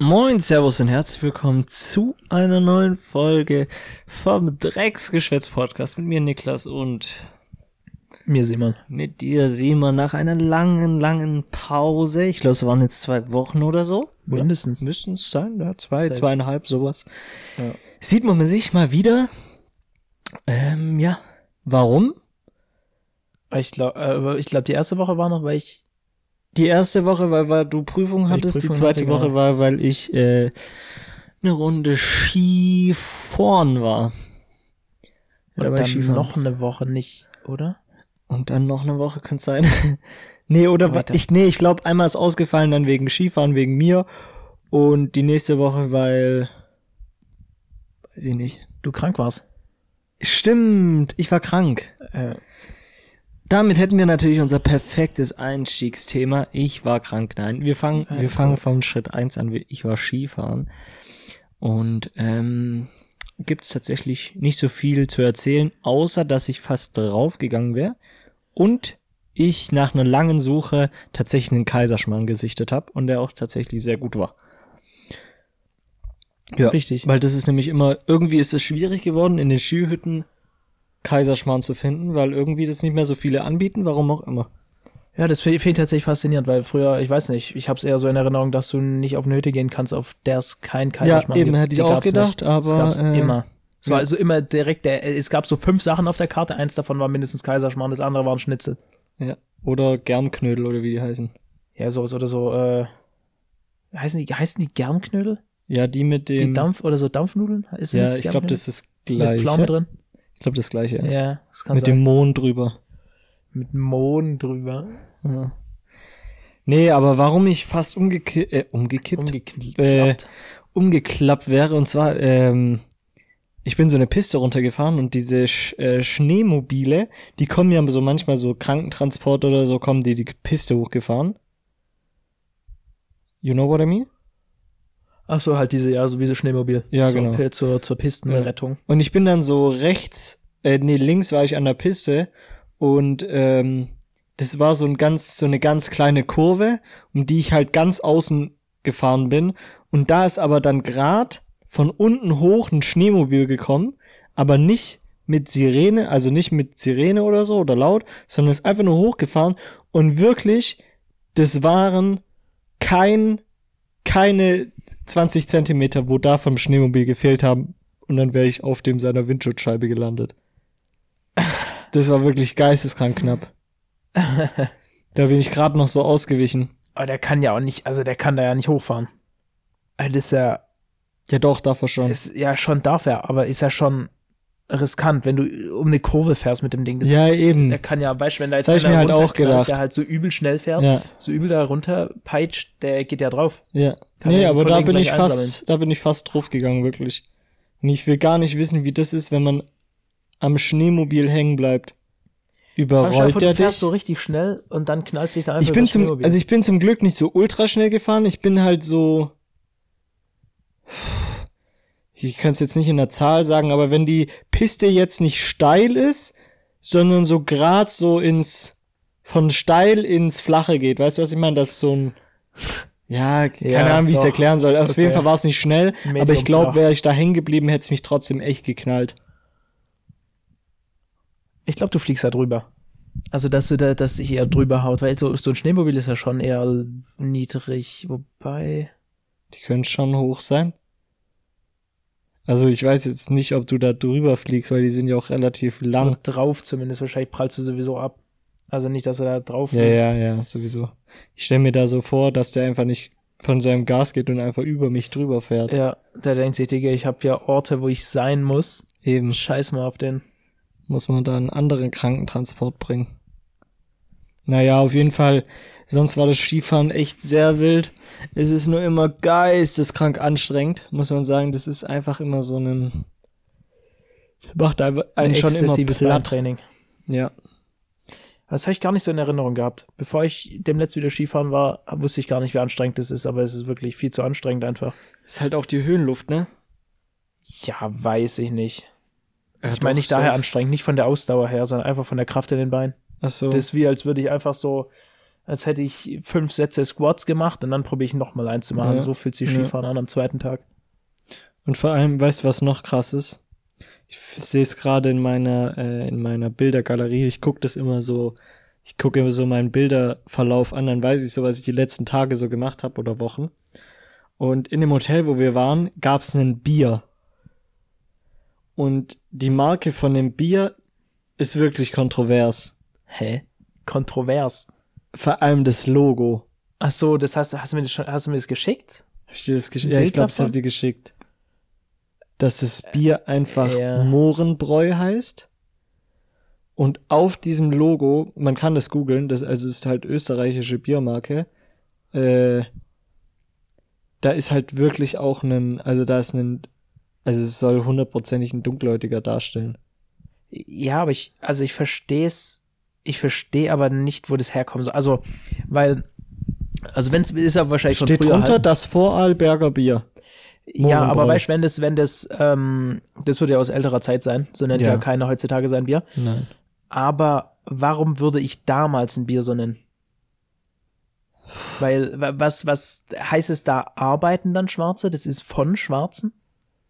Moin, Servus und herzlich willkommen zu einer neuen Folge vom Drecksgeschwätz Podcast mit mir Niklas und mir Simon. Mit dir Simon nach einer langen, langen Pause. Ich glaube, es waren jetzt zwei Wochen oder so. Mindestens. Müssten es sein, ja, zwei, Safe. zweieinhalb, sowas. Ja. Sieht man sich mal wieder. Ähm, ja. Warum? Ich glaube, äh, ich glaube, die erste Woche war noch, weil ich die erste Woche, weil, weil du Prüfung hattest, Prüfung die zweite hatte, Woche genau. war, weil ich äh, eine Runde Skifahren war. Ja, Und dann Skifahren. noch eine Woche nicht, oder? Und dann noch eine Woche könnte sein. nee, oder was? Ich, nee, ich glaube, einmal ist ausgefallen, dann wegen Skifahren, wegen mir. Und die nächste Woche, weil. Weiß ich nicht. Du krank warst. Stimmt, ich war krank. Äh, damit hätten wir natürlich unser perfektes Einstiegsthema. Ich war krank. Nein, wir fangen, wir fangen vom Schritt eins an. Ich war Skifahren. Und ähm, gibt es tatsächlich nicht so viel zu erzählen, außer dass ich fast draufgegangen wäre und ich nach einer langen Suche tatsächlich einen Kaiserschmarrn gesichtet habe und der auch tatsächlich sehr gut war. Ja, richtig. Weil das ist nämlich immer, irgendwie ist es schwierig geworden, in den Skihütten Kaiserschmarrn zu finden, weil irgendwie das nicht mehr so viele anbieten, warum auch immer. Ja, das finde ich tatsächlich faszinierend, weil früher, ich weiß nicht, ich habe es eher so in Erinnerung, dass du nicht auf eine Hütte gehen kannst, auf der es kein Kaiserschmarrn gibt. Ja, eben hätte ich auch gedacht, nicht. aber es gab's äh, immer. Es war also immer direkt der, es gab so fünf Sachen auf der Karte, eins davon war mindestens Kaiserschmarrn, das andere waren Schnitzel. Ja, oder Germknödel oder wie die heißen. Ja, sowas oder so, äh, heißen die, heißen die Germknödel? Ja, die mit dem. Die Dampf oder so Dampfnudeln? Ist ja, ich glaube, das ist gleich. Mit Pflaume drin? Ich glaube, das gleiche. Ja, das kann Mit sein. dem Mond drüber. Mit Mond drüber. Ja. Nee, aber warum ich fast umgeki äh, umgekippt, umgeklappt. Äh, umgeklappt wäre, und zwar, ähm, ich bin so eine Piste runtergefahren und diese Sch äh, Schneemobile, die kommen ja so manchmal so Krankentransport oder so, kommen die die Piste hochgefahren. You know what I mean? Ach so, halt diese, ja, so wie so Schneemobil. Ja, so, genau. Zur, zur Pistenrettung. Und ich bin dann so rechts, äh, nee, links war ich an der Piste und ähm, das war so ein ganz, so eine ganz kleine Kurve, um die ich halt ganz außen gefahren bin. Und da ist aber dann grad von unten hoch ein Schneemobil gekommen, aber nicht mit Sirene, also nicht mit Sirene oder so oder laut, sondern ist einfach nur hochgefahren und wirklich, das waren kein keine 20 Zentimeter, wo da vom Schneemobil gefehlt haben. Und dann wäre ich auf dem seiner Windschutzscheibe gelandet. Das war wirklich geisteskrank knapp. da bin ich gerade noch so ausgewichen. Aber der kann ja auch nicht, also der kann da ja nicht hochfahren. Also das ist ja. Ja, doch, darf er schon. Ist, ja, schon darf er, aber ist ja schon riskant, wenn du um eine Kurve fährst mit dem Ding. Das ja, eben. Der kann ja, weißt du, wenn da jetzt einer halt auch gedacht. der halt so übel schnell fährt, ja. so übel da runter peitscht, der geht ja drauf. Ja. Kann nee, aber da bin ich fast, einsammeln. da bin ich fast drauf gegangen, wirklich. Und ich will gar nicht wissen, wie das ist, wenn man am Schneemobil hängen bleibt. Überrollt der dich? so richtig schnell und dann knallt sich da einfach ich bin zum, Also ich bin zum Glück nicht so ultra schnell gefahren, ich bin halt so ich kann es jetzt nicht in der Zahl sagen, aber wenn die Piste jetzt nicht steil ist, sondern so grad so ins von steil ins Flache geht, weißt du, was ich meine? Das ist so ein ja, keine ja, Ahnung, wie ich es erklären soll. Also okay. Auf jeden Fall war es nicht schnell, Medium aber ich glaube, wäre ich da hängen geblieben, hätte es mich trotzdem echt geknallt. Ich glaube, du fliegst da drüber. Also, dass du da, dass dich eher drüber haut, weil so, so ein Schneemobil ist ja schon eher niedrig, wobei. Die können schon hoch sein. Also ich weiß jetzt nicht, ob du da drüber fliegst, weil die sind ja auch relativ lang. So drauf zumindest, wahrscheinlich prallst du sowieso ab. Also nicht, dass er da drauf Ja, ja, ja, sowieso. Ich stelle mir da so vor, dass der einfach nicht von seinem Gas geht und einfach über mich drüber fährt. Ja, der denkt sich, Digga, ich habe ja Orte, wo ich sein muss. Eben. Scheiß mal auf den. Muss man da einen anderen Krankentransport bringen. Naja, auf jeden Fall Sonst war das Skifahren echt sehr wild. Es ist nur immer geisteskrank anstrengend, muss man sagen. Das ist einfach immer so ein macht einen ein schon immer platt. Training. Ja. Das habe ich gar nicht so in Erinnerung gehabt. Bevor ich dem letzten wieder Skifahren war, wusste ich gar nicht, wie anstrengend das ist, aber es ist wirklich viel zu anstrengend einfach. Ist halt auch die Höhenluft, ne? Ja, weiß ich nicht. Ja, ich meine nicht daher anstrengend, nicht von der Ausdauer her, sondern einfach von der Kraft in den Beinen. Ach so. Das ist wie, als würde ich einfach so als hätte ich fünf Sätze Squats gemacht und dann probiere ich nochmal einzumachen. Ja. So fühlt sich Ja. Skifahren an am zweiten Tag. Und vor allem, weißt du, was noch krass ist? Ich sehe es gerade in meiner, äh, in meiner Bildergalerie. Ich gucke das immer so, ich gucke immer so meinen Bilderverlauf an, dann weiß ich so, was ich die letzten Tage so gemacht habe oder Wochen. Und in dem Hotel, wo wir waren, gab es ein Bier. Und die Marke von dem Bier ist wirklich kontrovers. Hä? Kontrovers. Vor allem das Logo. Ach so, das heißt, hast du mir das schon, hast du mir das geschickt? Hab ich das gesch ja, ich glaube, es davon? hat dir geschickt. Dass das Bier einfach ja. Mohrenbräu heißt. Und auf diesem Logo, man kann das googeln, das also es ist halt österreichische Biermarke. Äh, da ist halt wirklich auch ein, also da ist ein, also es soll hundertprozentig ein Dunkelhäutiger darstellen. Ja, aber ich, also ich verstehe es, ich verstehe aber nicht, wo das herkommen soll. Also, weil, also wenn es ist ja wahrscheinlich Steht von früher drunter halt. das Vorarlberger Bier. Ja, aber weißt du, wenn das, wenn das, ähm, das wird ja aus älterer Zeit sein, so nennt ja, Ja. keiner heutzutage sein Bier. Nein. Aber warum würde ich damals ein Bier so nennen? Weil, wa- was, was heißt es da, arbeiten dann Schwarze? Das ist von Schwarzen?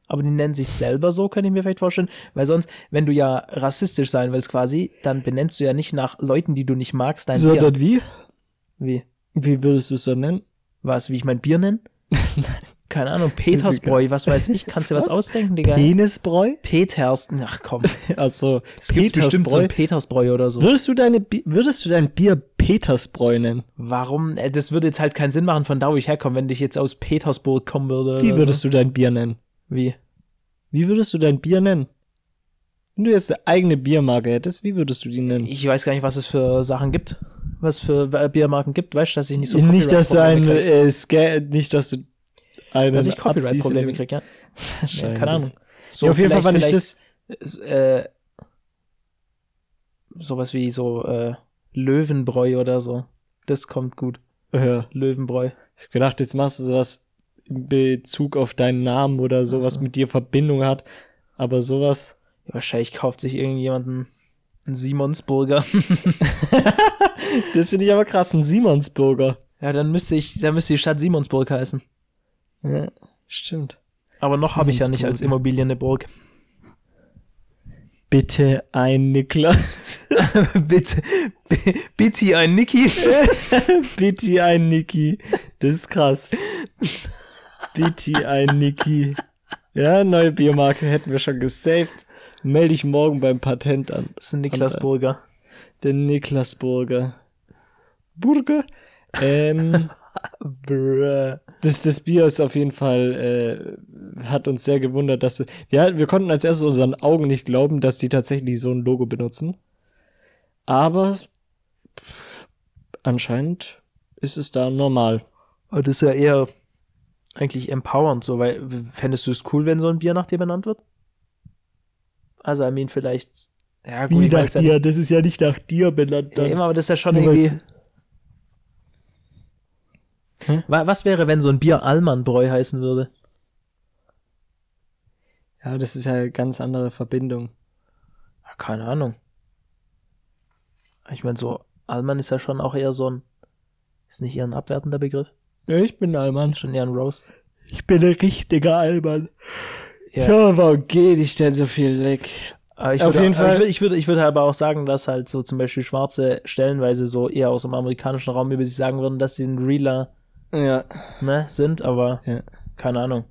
Aber die nennen sich selber so, kann ich mir vielleicht vorstellen. Weil sonst, wenn du ja rassistisch sein willst quasi, dann benennst du ja nicht nach Leuten, die du nicht magst, dein So, Bier. das wie? Wie? Wie würdest du es so nennen? Was, wie ich mein Bier nenne? Keine Ahnung, Petersbräu, was weiß ich. Kannst du was, Was? ausdenken, Digga? Penisbräu? Peters, ach komm, Also, es gibt bestimmt so Petersbräu. ein Petersbräu oder so. Würdest du deine, würdest du dein Bier Petersbräu nennen? Warum? Äh, Das würde jetzt halt keinen Sinn machen, von da wo ich herkomme, wenn ich jetzt aus Petersburg kommen würde. Wie würdest du dein Bier nennen? Wie? Wie würdest du dein Bier nennen? Wenn du jetzt eine eigene Biermarke hättest, wie würdest du die nennen? Ich weiß gar nicht, was es für Sachen gibt. Was für Biermarken gibt. Weißt du, dass ich nicht so nicht, dass du ein, äh, Sca nicht, dass du einen Dass ich Copyright-Probleme krieg, ja. ja. Keine Ahnung. So, ja, auf jeden Fall fand ich das, Äh, sowas wie so äh, Löwenbräu oder so. Das kommt gut. ja, Löwenbräu. ich hab gedacht, jetzt machst du sowas in Bezug auf deinen Namen oder so, Ach was so. mit dir Verbindung hat. Aber sowas, Wahrscheinlich kauft sich irgendjemand einen, Simonsburger. das finde ich aber krass, ein Simonsburger. ja, dann müsste ich, dann müsste die Stadt Simonsburg heißen. Ja, stimmt. Aber noch habe ich ja nicht als. Immobilie eine Burg. Bitte ein Niklas. bitte, bitte ein Niki. Bitte ein Niki. Das ist krass. Ein Niki. Ja, neue Biermarke hätten wir schon gesaved. Melde ich morgen beim Patent an. Das ist ein Niklas Burger. Der Niklas Burger. Burger? Ähm, das, das Bier ist auf jeden Fall, äh, hat uns sehr gewundert, dass, ja, wir konnten als erstes unseren Augen nicht glauben, dass die tatsächlich so ein Logo benutzen. Aber anscheinend ist es da normal. Das ist ja eher eigentlich empowernd so, weil fändest du es cool, wenn so ein Bier nach dir benannt wird? Also, I mean, vielleicht. Ja, gut, ich weiß ja nicht. Das ist ja nicht nach dir benannt. Ja, immer, aber das ist ja schon Nur irgendwie. Hm? Wa- Was wäre, wenn so ein Bier Allmannbräu heißen würde? Ja, das ist ja eine ganz andere Verbindung. Ja, keine Ahnung. Ich meine, so Allmann ist ja schon auch eher so ein. Ist nicht eher ein abwertender Begriff? Ja, ich bin Alman. Schon eher ein Roast. Ich bin ein richtiger Alman. Ja. Ja, warum geht ich denn so viel weg? Ich Auf würde, jeden aber Fall- Ich würde, ich, würde, ich würde aber auch sagen, dass halt so zum Beispiel Schwarze stellenweise so eher aus dem amerikanischen Raum über sich sagen würden, dass sie ein Realer Ja. ne, sind, aber Ja. keine Ahnung.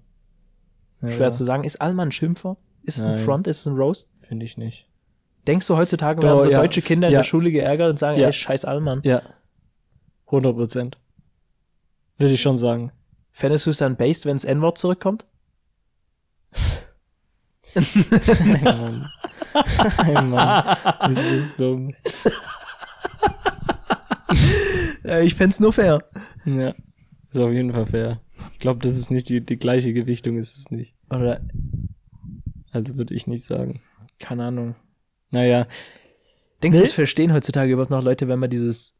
Schwer zu sagen. Ist Allmann ein Schimpfwort? Ist es ein. Front? Ist es ein Roast? Finde ich nicht. Denkst du, heutzutage werden so deutsche Kinder in der Schule geärgert und sagen, ey, scheiß Allmann? Ja. 100 Prozent. Würde ich schon sagen. Fändest du es dann based, wenn das N-Wort zurückkommt? Nein, Mann. Nein, Mann. Das ist dumm. Ich fänd's nur fair. Ja. Ist auf jeden Fall fair. Ich glaube, das ist nicht die, die gleiche Gewichtung, ist es nicht. Oder, Also würde ich nicht sagen. keine Ahnung. Naja, Denkst Nee. du, es verstehen heutzutage überhaupt noch Leute, wenn man dieses,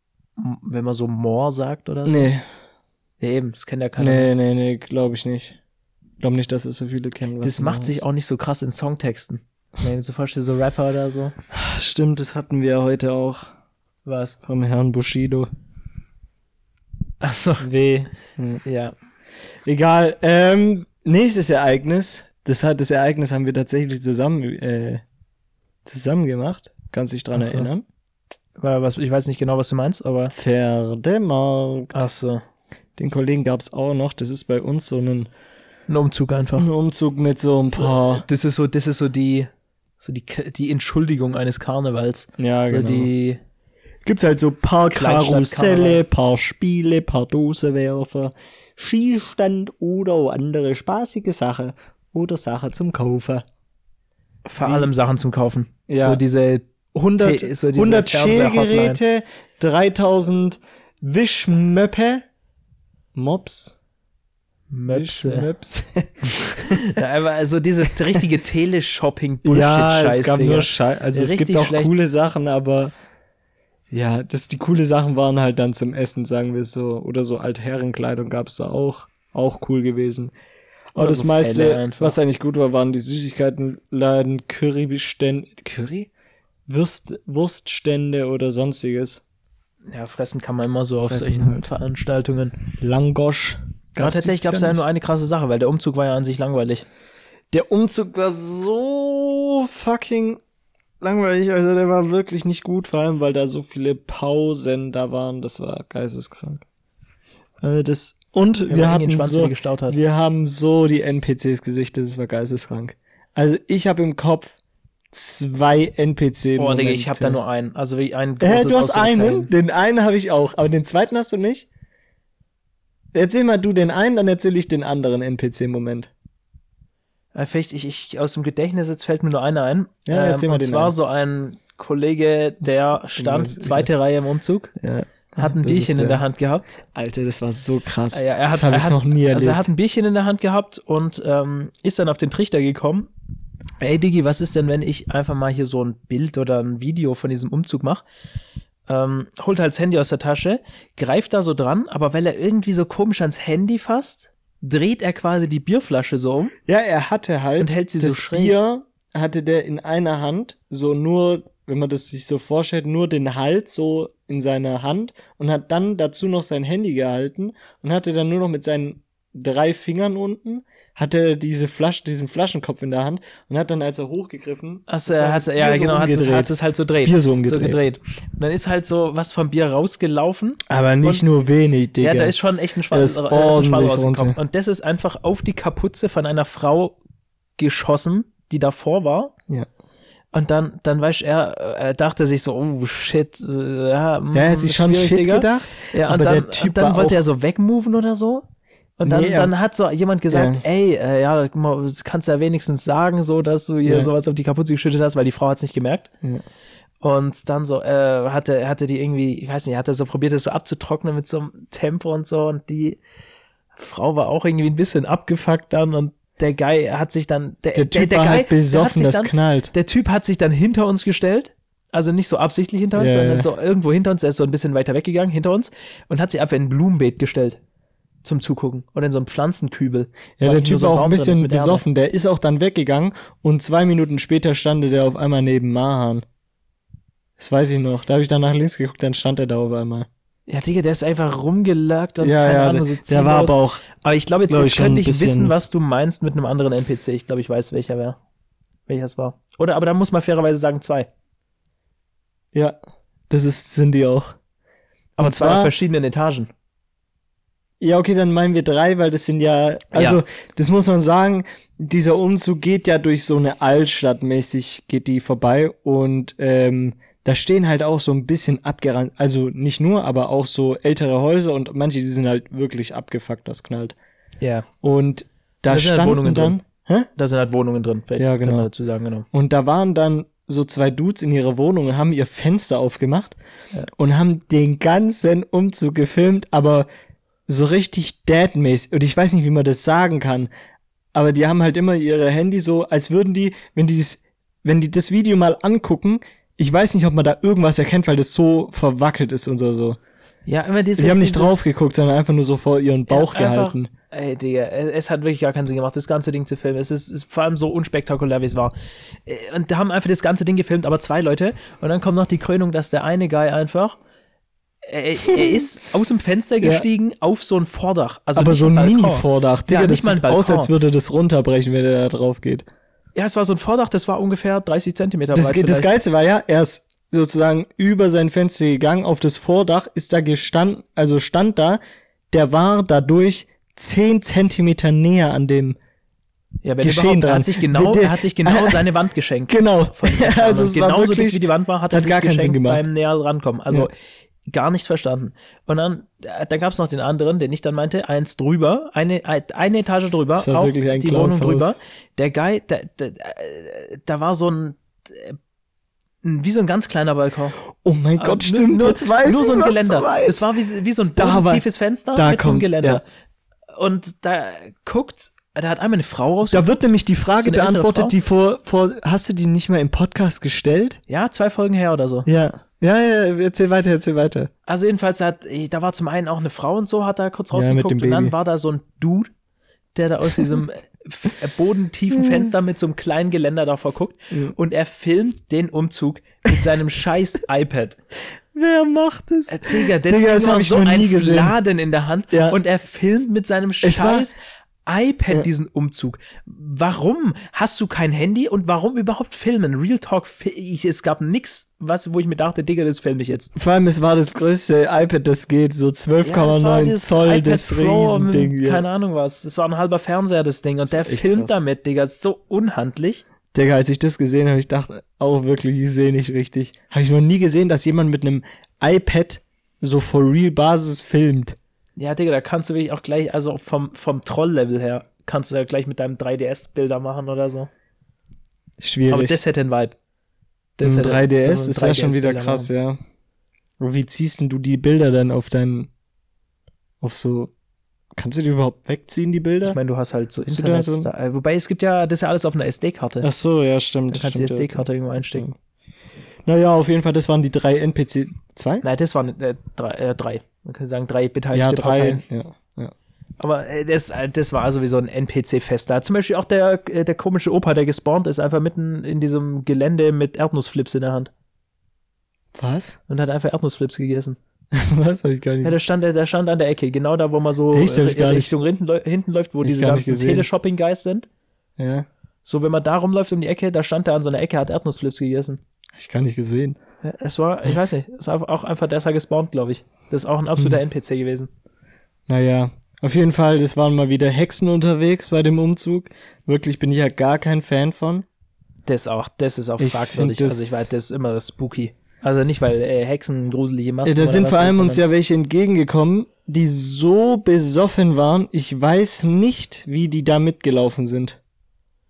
wenn man so more sagt oder so? nee, Ja, eben, das kennt ja keiner. nee, nee, nee, glaube ich nicht. Ich glaube nicht, dass es so viele kennen. das du macht sich auch nicht so krass in Songtexten. Wenn mir so vorstelle, so Rapper oder so. Stimmt, das hatten wir heute auch Was? vom Herrn Bushido. Achso, W. ja. Egal. Ähm, nächstes Ereignis. Das hat das Ereignis haben wir tatsächlich zusammen äh, zusammen gemacht. Kannst dich dran Ach so. erinnern? Was, ich weiß nicht genau, was du meinst, aber. Pferdemarkt. Achso. Den Kollegen gab's auch noch. Das ist bei uns so ein, Ein Umzug einfach. ein Umzug mit so ein paar. Das ist so, das ist so die, so die, die Entschuldigung eines Karnevals. Ja, so genau. die. Gibt's halt so paar. Karusselle, paar Spiele, paar Dosewerfer, Skistand oder andere spaßige Sache oder Sache zum Kaufen. Vor Wie- allem Sachen zum Kaufen. Ja. So diese 100, Te- so diese 100 Fernseher-Hotline. Schälgeräte, 3000 Wischmöppe, Mops, Möpse. Wischmöps. Ja, aber also dieses richtige Teleshopping-Bullshit-Scheiß, ja, es gab Digga. nur Scheiß. Also es Richtig gibt auch schlecht. coole Sachen, aber ja, das, die coole Sachen waren halt dann zum Essen, sagen wir so. Oder so Altherrenkleidung gab's da auch. Auch cool gewesen. Aber Oder das so meiste, was eigentlich gut war, waren die Süßigkeitenladen, Currybestände, Curry? Würst, Wurststände oder sonstiges. Ja, fressen kann man immer so auf Fressen solchen halt. Veranstaltungen. Langosch. Aber tatsächlich gab es ja nur eine krasse Sache, weil der Umzug war ja an sich langweilig. Der Umzug war so fucking langweilig, also der war wirklich nicht gut, vor allem weil da so viele Pausen da waren, das war geisteskrank. Äh, das und Ja, wir hatten Schwanz so, wieder gestaut hat. wir haben so die NPCs gesichtet, das war geisteskrank. Also ich habe im Kopf zwei NPC Oh, Digga, ich habe da nur einen. Also wie ein großes du hast einen, den einen habe ich auch, aber den zweiten hast du nicht? Erzähl mal du den einen, dann erzähle ich den anderen NPC-Moment. Äh, Vielleicht, ich, ich, aus dem Gedächtnis jetzt fällt mir nur einer ein. Ähm, Ja, erzähl mal Und den zwar einen. so ein Kollege, der stand zweite Reihe im Umzug, Ja. hat ein Das Bierchen in der Hand gehabt. Alter, das war so krass. Ja, er hat, das habe ich hat, noch nie erlebt. Also er hat ein Bierchen in der Hand gehabt und ähm, ist dann auf den Trichter gekommen. Ey, Diggi, was ist denn, wenn ich einfach mal hier so ein Bild oder ein Video von diesem Umzug mache? Ähm, holt halt das Handy aus der Tasche, greift da so dran, aber weil er irgendwie so komisch ans Handy fasst, dreht er quasi die Bierflasche so um. ja, er hatte halt Und hält sie so das schräg. Bier hatte der in einer Hand, so nur, wenn man das sich so vorstellt, nur den Hals so in seiner Hand und hat dann dazu noch sein Handy gehalten und hatte dann nur noch mit seinen drei Fingern unten, hatte er diese Flasche, diesen Flaschenkopf in der Hand und hat dann, als er hochgegriffen, Achso, hat er hat, ja, so genau, hat es, hat es halt so dreht. Bier so umgedreht. gedreht. Und dann ist halt so was vom Bier rausgelaufen. Aber nicht Und- nur wenig, Digga. Ja, da ist schon echt ein Schwall, Er ist äh, ein ordentlich rausgekommen. runter. Und das ist einfach auf die Kapuze von einer Frau geschossen, die davor war. ja. Und dann, dann weißt du, er, er dachte sich so, oh shit, äh, ja, mm, Ja, er hat sich schon shit Digga. gedacht. Ja, und aber dann, der Typ und dann wollte er so wegmoven oder so. Und dann, Nee, dann hat so jemand gesagt, Ja. ey, äh, ja, das kannst du ja wenigstens sagen, so, dass du hier Ja. sowas auf die Kapuze geschüttet hast, weil die Frau hat es nicht gemerkt. Und dann so, äh, hatte, hatte die irgendwie, ich weiß nicht, hat er so probiert, das so abzutrocknen mit so einem Tempo und so. Und die Frau war auch irgendwie ein bisschen abgefuckt dann. Und der Guy hat sich dann, der, Der Typ der, war Guy, halt der hat besoffen, sich das dann, knallt. der Typ hat sich dann hinter uns gestellt. Also nicht so absichtlich hinter uns, sondern so irgendwo hinter uns. Er ist so ein bisschen weiter weggegangen, hinter uns. Und hat sich einfach in ein Blumenbeet gestellt. Zum Zugucken. Oder in so einem Pflanzenkübel. Ja, der Typ so war auch ein bisschen besoffen. Der ist auch dann weggegangen und zwei Minuten später stand der auf einmal neben Mahan. Das weiß ich noch. Da habe ich dann nach links geguckt, dann stand er da auf einmal. Ja, Digga, der ist einfach rumgelagt und ja, keine ja, Ahnung, der, so der war ziellos. aber auch. Aber ich glaube, jetzt, Glaub jetzt ich, könnte ich wissen, was du meinst mit einem anderen NPC. Ich glaube, ich weiß, welcher wäre. Welcher es war. Oder, aber da muss man fairerweise sagen, zwei. Ja, das ist, sind die auch. Aber Und zwei zwar- auf verschiedenen Etagen. Ja, okay, dann meinen wir drei, weil das sind ja, also, Ja. das muss man sagen, dieser Umzug geht ja durch so eine Altstadt mäßig, geht die vorbei und ähm, da stehen halt auch so ein bisschen abgerannt, also nicht nur, aber auch so ältere Häuser und manche, die sind halt wirklich abgefuckt, das knallt. Ja. Und da Da sind halt standen Wohnungen dann, hä? Da sind halt Wohnungen drin. Vielleicht Ja, kann genau. man dazu sagen, genau. Und da waren dann so zwei Dudes in ihrer Wohnung und haben ihr Fenster aufgemacht und haben den ganzen Umzug gefilmt, aber so richtig dad-mäßig. Und ich weiß nicht, wie man das sagen kann. Aber die haben halt immer ihre Handy so, als würden die, wenn die das, wenn die das Video mal angucken, ich weiß nicht, ob man da irgendwas erkennt, weil das so verwackelt ist oder so. Ja, immer dieses. Die haben nicht drauf geguckt, sondern einfach nur so vor ihren Bauch Ja, einfach- gehalten. Ey, Digga, es es hat wirklich gar keinen Sinn gemacht, das ganze Ding zu filmen. Es ist, ist vor allem so unspektakulär, wie es war. Äh, Und da haben einfach das ganze Ding gefilmt, aber zwei Leute. Und dann kommt noch die Krönung, dass der eine Guy einfach er, er ist aus dem Fenster gestiegen auf so ein Vordach. Also Aber so ein. Mini-Vordach. Digga, Ja, das sieht aus, als würde das runterbrechen, wenn er da drauf geht. Ja, es war so ein Vordach, das war ungefähr 30 Zentimeter Das, breit. das. Geilste war ja, er ist sozusagen über sein Fenster gegangen, auf das Vordach, ist da gestanden, also stand da, der war dadurch 10 Zentimeter näher an dem, ja, wenn Geschehen überhaupt, er dran. hat sich genau, Der- er hat sich genau seine Wand geschenkt. genau, der also es war genauso dick wirklich, wie die Wand war, hat er hat sich gar keinen Sinn gemacht. beim näher rankommen. Also Ja. Gar nicht verstanden. Und dann, äh, dann gab es noch den anderen, den ich dann meinte, eins drüber, eine, eine Etage drüber, ein die Wohnung drüber. Der Guy, da, da, äh, da war so ein, äh, wie so ein ganz kleiner Balkon. oh mein Gott, nur- stimmt, nur, jetzt weiß nur so ein Geländer. Es war wie, wie so ein tiefes Fenster da mit einem kommt- Geländer. Und da guckt, da hat einmal eine Frau raus. da wird nämlich die Frage So beantwortet, die vor, vor, hast du die nicht mal im Podcast gestellt? ja, zwei Folgen her oder so. Ja. Ja, ja, erzähl weiter, erzähl weiter. Also jedenfalls hat, da war zum einen auch eine Frau und so, hat da kurz Ja, rausgeguckt dem und dann war da so ein Dude, der da aus diesem äh, bodentiefen Fenster mit so einem kleinen Geländer davor guckt und er filmt den Umzug mit seinem scheiß iPad. Wer macht es? Äh, Digga, das Digga, das ist hab immer ich so noch nie ein gesehen. Fladen in der Hand Ja. und er filmt mit seinem scheiß iPad Ja. diesen Umzug. Warum hast du kein Handy und warum überhaupt filmen? Real Talk, es gab nix, was, wo ich mir dachte, Digga, das filme ich jetzt. Vor allem, es war das größte iPad, das geht, so 12,9 das Zoll, iPad das Pro Riesending. Ja. Keine Ahnung was. Das war ein halber Fernseher, das Ding. Und der echt filmt krass. damit, Digga. Das ist so unhandlich. Digga, als ich das gesehen habe, ich dachte auch wirklich, ich sehe nicht richtig. Habe ich noch nie gesehen, dass jemand mit einem iPad so for real Basis filmt. Ja, Digga, da kannst du wirklich auch gleich, also vom, vom Troll-Level her, kannst du ja gleich mit deinem 3DS Bilder machen oder so. Schwierig. Aber das hätte einen Vibe. Ein hätte- 3DS, so ein das wäre schon wieder 3DS-Bilder krass, machen. ja. Und wie ziehst denn du die Bilder dann auf dein, auf so, kannst du die überhaupt wegziehen, die Bilder? Ich meine, du hast halt so Hast da Internet. so ein- da, äh, wobei es gibt ja, das ist ja alles auf einer SD-Karte. Ach so, ja, Da stimmt. kannst du die stimmt, ja. SD-Karte irgendwo einstecken. Naja, auf jeden Fall, das waren die drei NPC, zwei? Nein, das waren äh, drei, äh, drei. Man kann sagen, drei beteiligte Ja, drei. Parteien. Ja, ja. Aber äh, das, äh, das war sowieso ein NPC-Fest. Da hat zum Beispiel auch der, äh, der komische Opa, der gespawnt ist, einfach mitten in diesem Gelände mit Erdnussflips in der Hand Was? und hat einfach Erdnussflips gegessen. Was? Hab ich gar nicht. Ja, der stand, der stand an der Ecke, genau da, wo man so Echt? Äh, Richtung hinten, hinten läuft, wo Ich diese ganzen. Teleshopping-Guys sind. ja, So, wenn man da rumläuft um die Ecke, da stand er an so einer Ecke, hat Erdnussflips gegessen. hab ich gar nicht gesehen. Ja, es war, ich weiß nicht, es war auch einfach, ist ja gespawnt, glaube ich. Das ist auch ein absoluter Hm. NPC gewesen. Naja, auf jeden Fall, das waren mal wieder Hexen unterwegs bei dem Umzug. Wirklich bin ich ja gar kein Fan von. Das auch, das ist auch Ich fragwürdig. Also ich weiß, das ist immer spooky. Also nicht, weil äh, Hexen gruselige Masken Äh, Da oder sind vor allem ist, uns ja welche entgegengekommen, die so besoffen waren. Ich weiß nicht, wie die da mitgelaufen sind.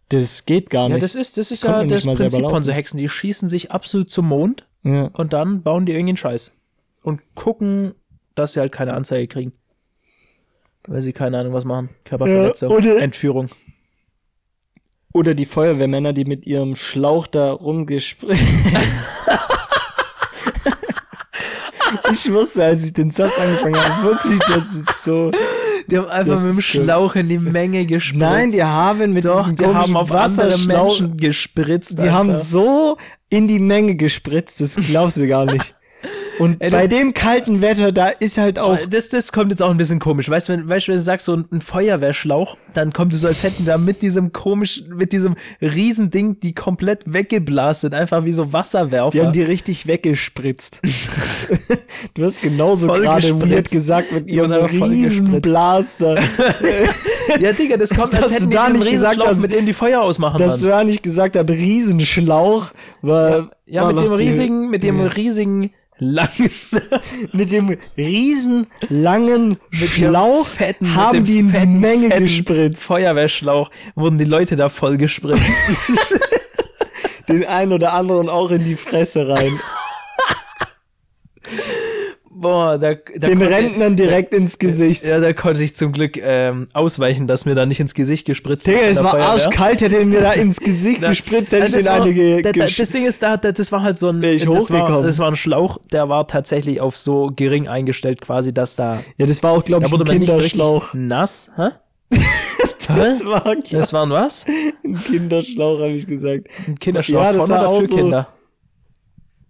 Das geht gar Ja, nicht. das ist, das ist Konnten ja das Prinzip von so Hexen. Die schießen sich absolut zum Mond ja. und dann bauen die irgendeinen Scheiß. Und gucken, dass sie halt keine Anzeige kriegen. Weil sie keine Ahnung was machen. Körperverletzung, Ja, oder- Entführung. Oder die Feuerwehrmänner, die mit ihrem Schlauch da rumgespritzt. ich wusste, als ich den Satz angefangen habe, wusste ich, dass es so. Die haben einfach Das mit dem. Schlauch in die Menge gespritzt. Nein, die haben mit Doch, diesem die haben auf andere Wasserschlauch, Menschen gespritzt. die haben einfach. so in die Menge gespritzt, das glaubst du gar nicht. Und Ey, bei dem kalten Wetter, da ist halt auch. Das, das kommt jetzt auch ein bisschen komisch. Weißt du, wenn, weißt, du, wenn du sagst, so ein, ein Feuerwehrschlauch, dann kommt es so, als hätten da mit diesem komischen, mit diesem Riesending, die komplett weggeblasen, einfach wie so Wasserwerfer. Die haben die richtig weggespritzt. du hast genauso gerade weird gesagt mit ihrem haben ja, Digga, das kommt, als Dass hätten du die da nicht gesagt Riesenschlauch, hast, mit dem die Feuer ausmachen. Dass du Mann. ja nicht gesagt hast, Riesenschlauch, war, Ja, war mit doch dem riesigen, mit dem Ja. riesigen, langen, mit dem riesen langen Schlauch fetten- haben die in die fetten, Menge fetten gespritzt. Feuerwehrschlauch, wurden die Leute da voll gespritzt. Den einen oder anderen auch in die Fresse rein. Boah, da, da Den Rentnern direkt ins Gesicht. Ja, da konnte ich zum Glück ähm, ausweichen, dass mir da nicht ins Gesicht gespritzt Digga, es war Feuerwehr. arschkalt, hätte mir da ins Gesicht gespritzt, hätte ich den eine ge da, da, Das Ding ist, da, da, das war halt so ein, ich das war, das war ein Schlauch, der war tatsächlich auf so gering eingestellt quasi, dass da, Ja, das war auch, glaube da ich, ein Kinderschlauch. nass, hä? Das war glaub, Das war ein was? ein Kinderschlauch, habe ich gesagt. Ein Kinderschlauch Ja, das von oder für so- Kinder?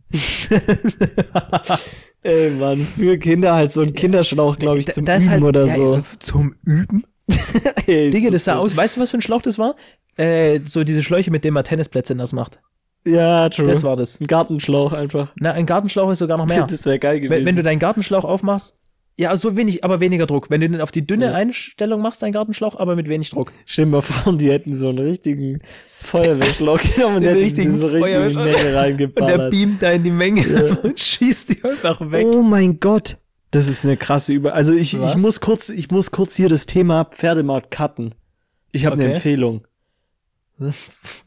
Ey, Mann, für Kinder halt so ein Kinderschlauch, glaube ich, zum da Üben halt- oder ja, so. Zum Üben? Ey, Digga, das sah aus. Weißt du, was für ein Schlauch das war? Äh, so diese Schläuche, mit denen man Tennisplätze nass macht. Ja, true. Das war das. Ein Gartenschlauch einfach. Na, ein Gartenschlauch ist sogar noch mehr. Das wäre geil gewesen. wenn, wenn du deinen Gartenschlauch aufmachst, ja, so wenig, aber weniger Druck. Wenn du den auf die dünne Ja. Einstellung machst, deinen Gartenschlauch, aber mit wenig Druck. Stell dir mal vor, die hätten so einen richtigen Feuerwehrschlauch genommen und hätten richtigen so richtig. Menge Und der reingeballert. beamt da in die Menge Ja. und schießt die einfach weg. Oh mein Gott. Das ist eine krasse Über... Also ich, ich muss kurz, ich muss kurz hier das Thema Pferdemarkt cutten. Ich habe eine Okay. Empfehlung.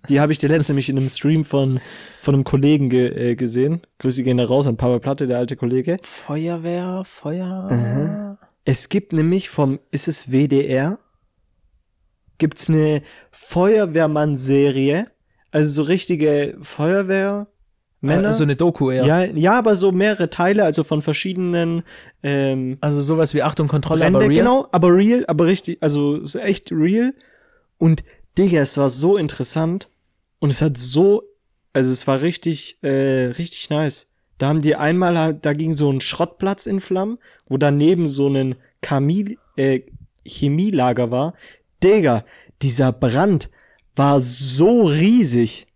Die habe ich dir letztens nämlich in einem Stream von, von einem Kollegen ge, äh, gesehen. Grüße gehen da raus an Papa Platte, der alte Kollege. Feuerwehr, Feuer. Mhm. Es gibt nämlich vom, ist es WDR? Gibt's eine Feuerwehrmann-Serie? Also so richtige Feuerwehrmänner? Äh, so eine Doku eher. ja, ja, aber so mehrere Teile, also von verschiedenen ähm, Also sowas wie Achtung, Kontrolle, Brände, aber real. genau, aber real, aber richtig, also so echt real. Und Digga, es war so interessant und es hat so, also es war richtig, äh, richtig nice. Da haben die einmal, da ging so ein Schrottplatz in Flammen, wo daneben so ein Kamil, äh, Chemielager war. Digga, dieser Brand war so riesig.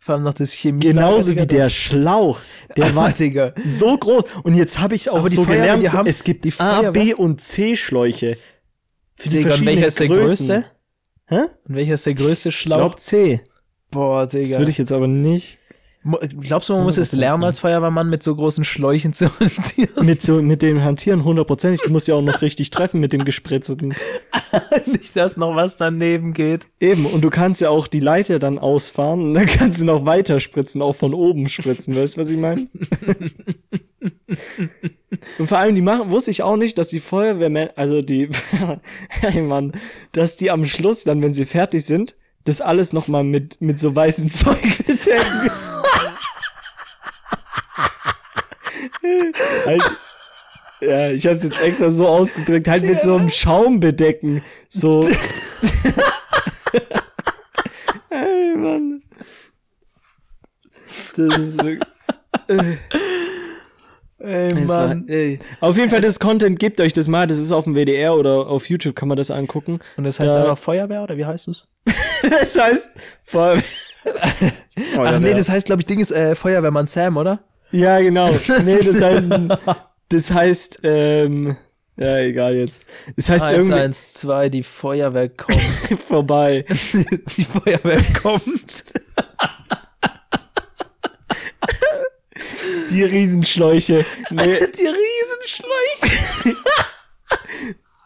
Vor allem noch das Chemie. Genauso wie der Schlauch. Der war Digga. so groß. Und jetzt habe ich auch die so Feuerwehr, gelernt, die so, es gibt die A, B und C Schläuche. Für die Digga, und verschiedenen welcher ist der Größen. größte? Hä? Und welcher ist der größte Ich Schlauch? glaube C. Boah, Das Digga. würde ich jetzt aber nicht. Glaubst du, man muss es 100% lernen als Feuerwehrmann mit so großen Schläuchen zu hantieren? Mit, so, mit dem Hantieren hundertprozentig. Du musst ja auch noch richtig treffen mit dem gespritzten. Nicht, dass noch was daneben geht. Eben. Und du kannst ja auch die Leiter dann ausfahren und dann kannst du noch weiter spritzen, auch von oben spritzen. Weißt du, was ich meine? und vor allem, die machen, wusste ich auch nicht, dass die Feuerwehrmänner, also die, hey Mann, dass die am Schluss dann, wenn sie fertig sind, das alles nochmal mit, mit so weißem Zeug bedecken. halt, ja, ich habe es jetzt extra so ausgedrückt, halt mit so einem Schaum bedecken. So. Ey, Mann. Das ist wirklich. Ey, Es war, Mann. ey. Auf jeden Fall, das Content, gebt euch das mal. Das ist auf dem WDR oder auf YouTube kann man das angucken. Und das heißt Da- einfach Feuerwehr oder wie heißt es? Das heißt, vor, Ach nee, das heißt, glaube ich, Ding ist äh, Feuerwehrmann Sam, oder? ja, genau. Nee, das heißt, das heißt, ähm, ja, egal jetzt. Das heißt irgendwie 112, die Feuerwehr kommt. vorbei. die Feuerwehr kommt. Die Riesenschläuche. Nee, Die Riesenschläuche.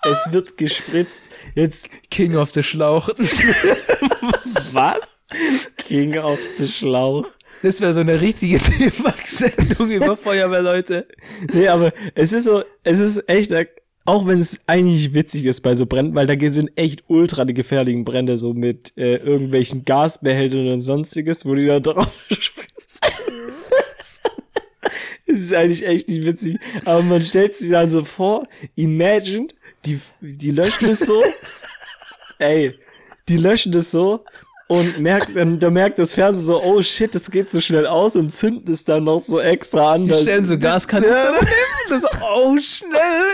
es wird gespritzt. Jetzt, King of the Schlauch. was? King auf den Schlauch. Das wäre so eine richtige D-Max-Sendung über Feuerwehrleute. Nee, aber es ist so, es ist echt, äh, auch wenn es eigentlich witzig ist bei so Bränden, weil da sind echt ultra die gefährlichen Brände, so mit äh, irgendwelchen Gasbehältern und sonstiges, wo die da drauf spritzen. Es ist eigentlich echt nicht witzig, aber man stellt sich dann so vor, imagine, die, die löschen es so, ey, die löschen das so und merkt, dann, da merkt das Fernsehen so, oh shit, das geht so schnell aus und zünden es dann noch so extra an. Die stellen so Gaskanister Ja. daneben. Das oh, schnell.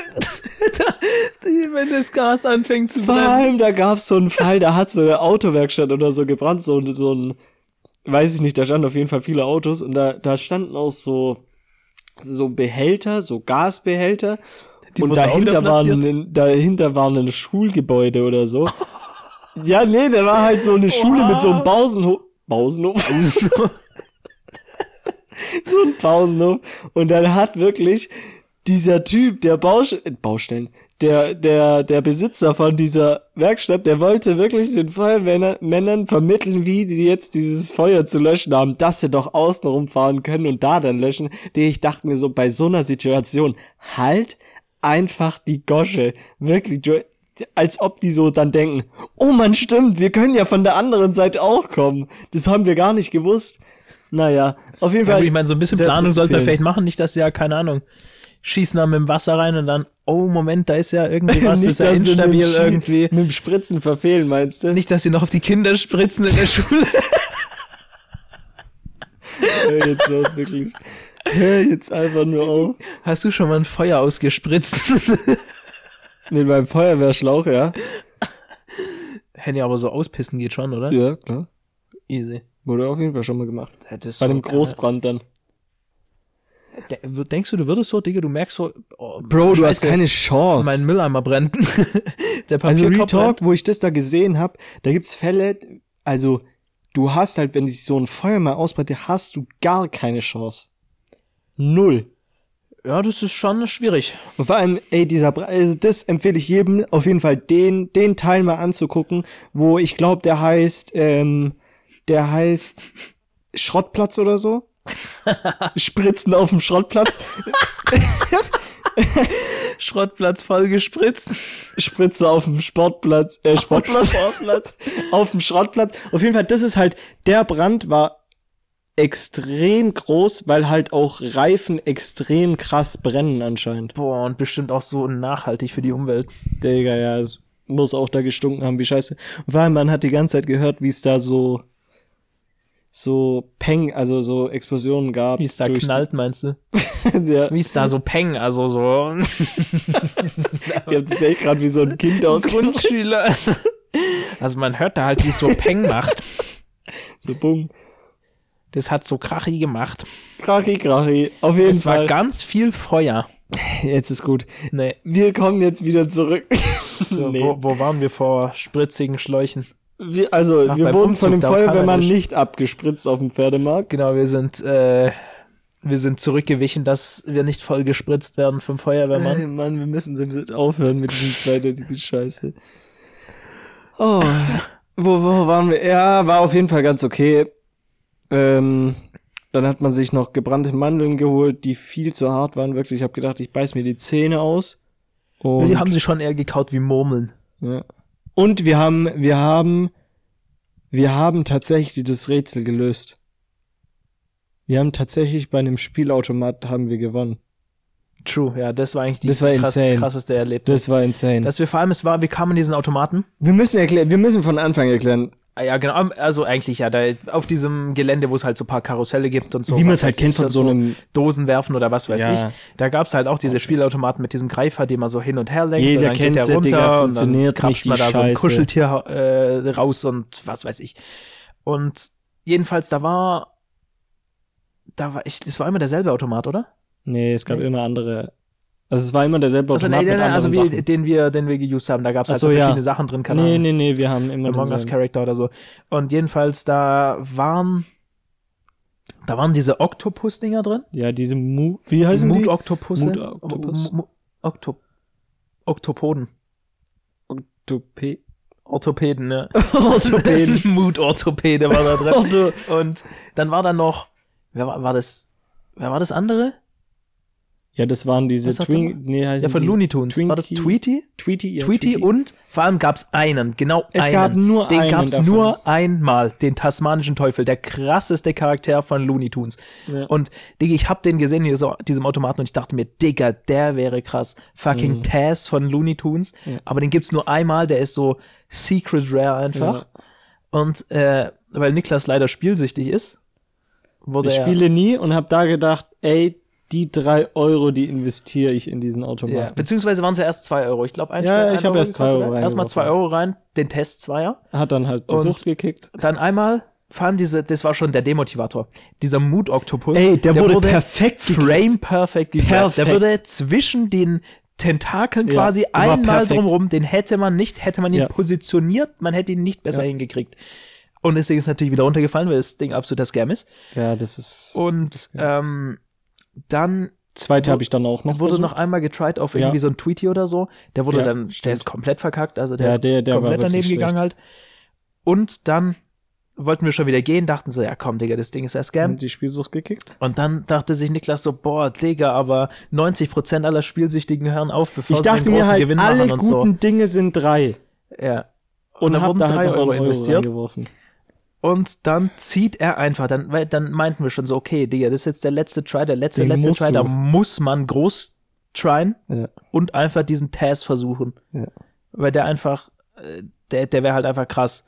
Wenn das Gas anfängt zu Vor brennen. allem, da gab's so einen Fall, da hat so eine Autowerkstatt oder so gebrannt, so, so ein, weiß ich nicht, da standen auf jeden Fall viele Autos und da, da standen auch so, so Behälter, so Gasbehälter Die und dahinter waren, dahinter waren ein Schulgebäude oder so. ja, nee, da war halt so eine Schule mit so einem Pausenhof. Pausenhof? so ein Pausenhof. Und dann hat wirklich dieser Typ, der Baus äh, Baustellen, der, der, der Besitzer von dieser Werkstatt, der wollte wirklich den Feuerwehrmännern vermitteln, wie die jetzt dieses Feuer zu löschen haben, dass sie doch außen rumfahren können und da dann löschen. Die ich dachte mir so, bei so einer Situation, halt einfach die Gosche. Wirklich, du, als ob die so dann denken, oh man stimmt, wir können ja von der anderen Seite auch kommen. Das haben wir gar nicht gewusst. Naja, auf jeden Ja, Fall. gut, ich meine, so ein bisschen Planung sollte man vielleicht machen, nicht, dass sie ja, keine Ahnung, schießen dann mit dem Wasser rein und dann, oh Moment, da ist ja irgendwie was, das ist ja instabil mit irgendwie. Mit dem Spritzen verfehlen, meinst du? Nicht, dass sie noch auf die Kinder spritzen in der Schule. Äh, jetzt los, wirklich. hör jetzt einfach nur auf. Hast du schon mal ein Feuer ausgespritzt? Mit meinem Feuerwehrschlauch, ja. Henny, aber so auspissen geht schon, oder? Ja, klar. Easy. Wurde auf jeden Fall schon mal gemacht. Bei so dem geil. Großbrand dann. De- Denkst du, du würdest so, Digga, du merkst so, oh, Bro, du hast keine Chance. Mein Mülleimer brennt. Der also Papierkorb Retalk, wo ich das da gesehen habe, da gibt's Fälle, also du hast halt, wenn sich so ein Feuer mal ausbreitet, hast du gar keine Chance. Null. Ja, das ist schon schwierig. Und vor allem, ey, dieser, also das empfehle ich jedem, auf jeden Fall den, den Teil mal anzugucken, wo ich glaube, der heißt, ähm, der heißt Schrottplatz oder so. Spritzen auf dem Schrottplatz. Schrottplatz voll gespritzt. Spritze auf dem Sportplatz, äh, Sportplatz, Sportplatz, auf dem Schrottplatz. Auf jeden Fall, das ist halt, der Brand war extrem groß, weil halt auch Reifen extrem krass brennen anscheinend. Boah, und bestimmt auch so nachhaltig für die Umwelt. Digga, ja, es muss auch da gestunken haben, wie scheiße. Weil man hat die ganze Zeit gehört, wie es da so, so Peng, also so Explosionen gab. Wie es da knallt, meinst du? ja, Wie es da so peng, also so ihr habt das echt gerade wie so ein Kind aus Grundschüler. Also man hört da halt, wie es so peng macht. So bumm. Das hat so krachi gemacht. Krachi, krachi. Auf jeden Es war Fall. ganz viel Feuer. Jetzt ist gut. Nee. Wir kommen jetzt wieder zurück. So, Nee. wo, wo waren wir vor spritzigen Schläuchen? Wir, also, Ach, wir wurden von dem Umzug, Feuerwehrmann er nicht. nicht abgespritzt auf dem Pferdemarkt. Genau, wir sind, äh, wir sind zurückgewichen, dass wir nicht voll gespritzt werden vom Feuerwehrmann. Ey, Mann, wir müssen aufhören mit diesem zweideutigen Scheiße. Oh, wo, wo waren wir? Ja, war auf jeden Fall ganz okay. Ähm, dann hat man sich noch gebrannte Mandeln geholt, die viel zu hart waren. Wirklich, ich habe gedacht, ich beiß mir die Zähne aus. Und, die haben sie schon eher gekaut wie Murmeln. ja. Und wir haben, wir haben, wir haben tatsächlich das Rätsel gelöst. Wir haben tatsächlich bei einem Spielautomat haben wir gewonnen. True, ja, das war eigentlich die Das war krass, krasseste Erlebnis. Das war insane. Dass wir vor allem, es war, wir kamen in diesen Automaten. wir müssen erklären, wir müssen von Anfang erklären, Ah, Ja, genau, also eigentlich ja, da auf diesem Gelände, wo es halt so ein paar Karusselle gibt und so. wie man es halt kennt von so einem Dosen werfen oder was weiß Ja. ich. Da gab's halt auch diese Spielautomaten mit diesem Greifer, den man so hin und her lenkt. Jeder und dann geht kennt's, der runter Digga, und dann krapscht man da so ein Scheiße. Kuscheltier äh, raus und was weiß ich. Und jedenfalls, da war, da war ich, das war immer derselbe Automat, oder? Nee, es gab Nee. immer andere. Also es war immer derselbe Also, Automat nee, mit nee, anderen also wie, Sachen. den wir, den wir geused haben, da gab's halt Ach so, so ja. verschiedene Sachen drin, keine Nee, Ahnung. nee, nee, wir haben immer Among Us. Character oder so. Und jedenfalls, da waren, da waren diese Oktopus-Dinger drin. Ja, diese Mu wie heißen die? Mut-Oktopusse. Mut-Oktopus. Mu- Mu- Oktop Oktopoden. Orthope Orthopäden, ne? Orthopäden. Mut-Orthopäde war da drin. Und dann war da noch, wer war, war das, wer war das andere? Ja, das waren diese Was hat Twink, nee, heißen Ja, von Looney Tunes. War das Twinkie- Tweety? Tweety, ja, Tweety und vor allem gab's einen, genau Es einen. gab nur den einen gab's davon. nur einmal, den tasmanischen Teufel, der krasseste Charakter von Looney Tunes. Ja. Und Digga, ich hab den gesehen in diesem Automaten und ich dachte mir, Digga, der wäre krass. Fucking Taz von Looney Tunes. Mhm. Ja. Aber den gibt's nur einmal, der ist so secret rare einfach. Und äh, weil Niklas leider spielsüchtig ist, wurde Ich er spiele nie und habe da gedacht, ey, die drei Euro, die investiere ich in diesen Ja, Automaten. beziehungsweise waren es ja erst zwei Euro. Ich glaube, ein Ja, Spiel- ein ich hab erst zwei Euro ne? Erstmal zwei Euro rein, den Test Zweier. Hat dann halt die Und- Sucht gekickt. Dann einmal, vor allem diese, das war schon der Demotivator. Dieser Mood Octopus. Ey, der wurde perfekt Frame perfect. Der Perfekt. würde zwischen den Tentakeln Ja, quasi der einmal drumrum, den hätte man nicht, hätte man ihn Ja. positioniert, man hätte ihn nicht besser Ja. hingekriegt. Und deswegen ist natürlich wieder runtergefallen, weil das Ding absoluter Scam ist. Ja, das ist. Und ähm, dann Zweite habe ich dann auch noch. wurde versucht. noch einmal getried auf Ja. irgendwie so ein Tweety oder so. Der wurde Ja, dann, der stimmt. ist komplett verkackt, also der Ja, ist der- der war komplett daneben wirklich gegangen schlecht. halt. Und dann wollten wir schon wieder gehen, dachten so, ja komm, Digga, das Ding ist ja Scam. Und die Spielsucht gekickt. Und dann dachte sich Niklas so, boah, Digga, aber 90% aller Spielsüchtigen hören auf, bevor Ich sie dachte mir halt, Gewinn alle machen und guten Dinge sind drei. so. Ja. Und, Und dann wurden da drei halt Euro einen investiert. reingeworfen. Und dann zieht er einfach, dann, weil, dann meinten wir schon so, okay, Digga, das ist jetzt der letzte Try, der letzte, Den letzte Try, da muss man groß tryen Ja. und einfach diesen Taz versuchen. Ja. Weil der einfach, äh, der, der wäre halt einfach krass.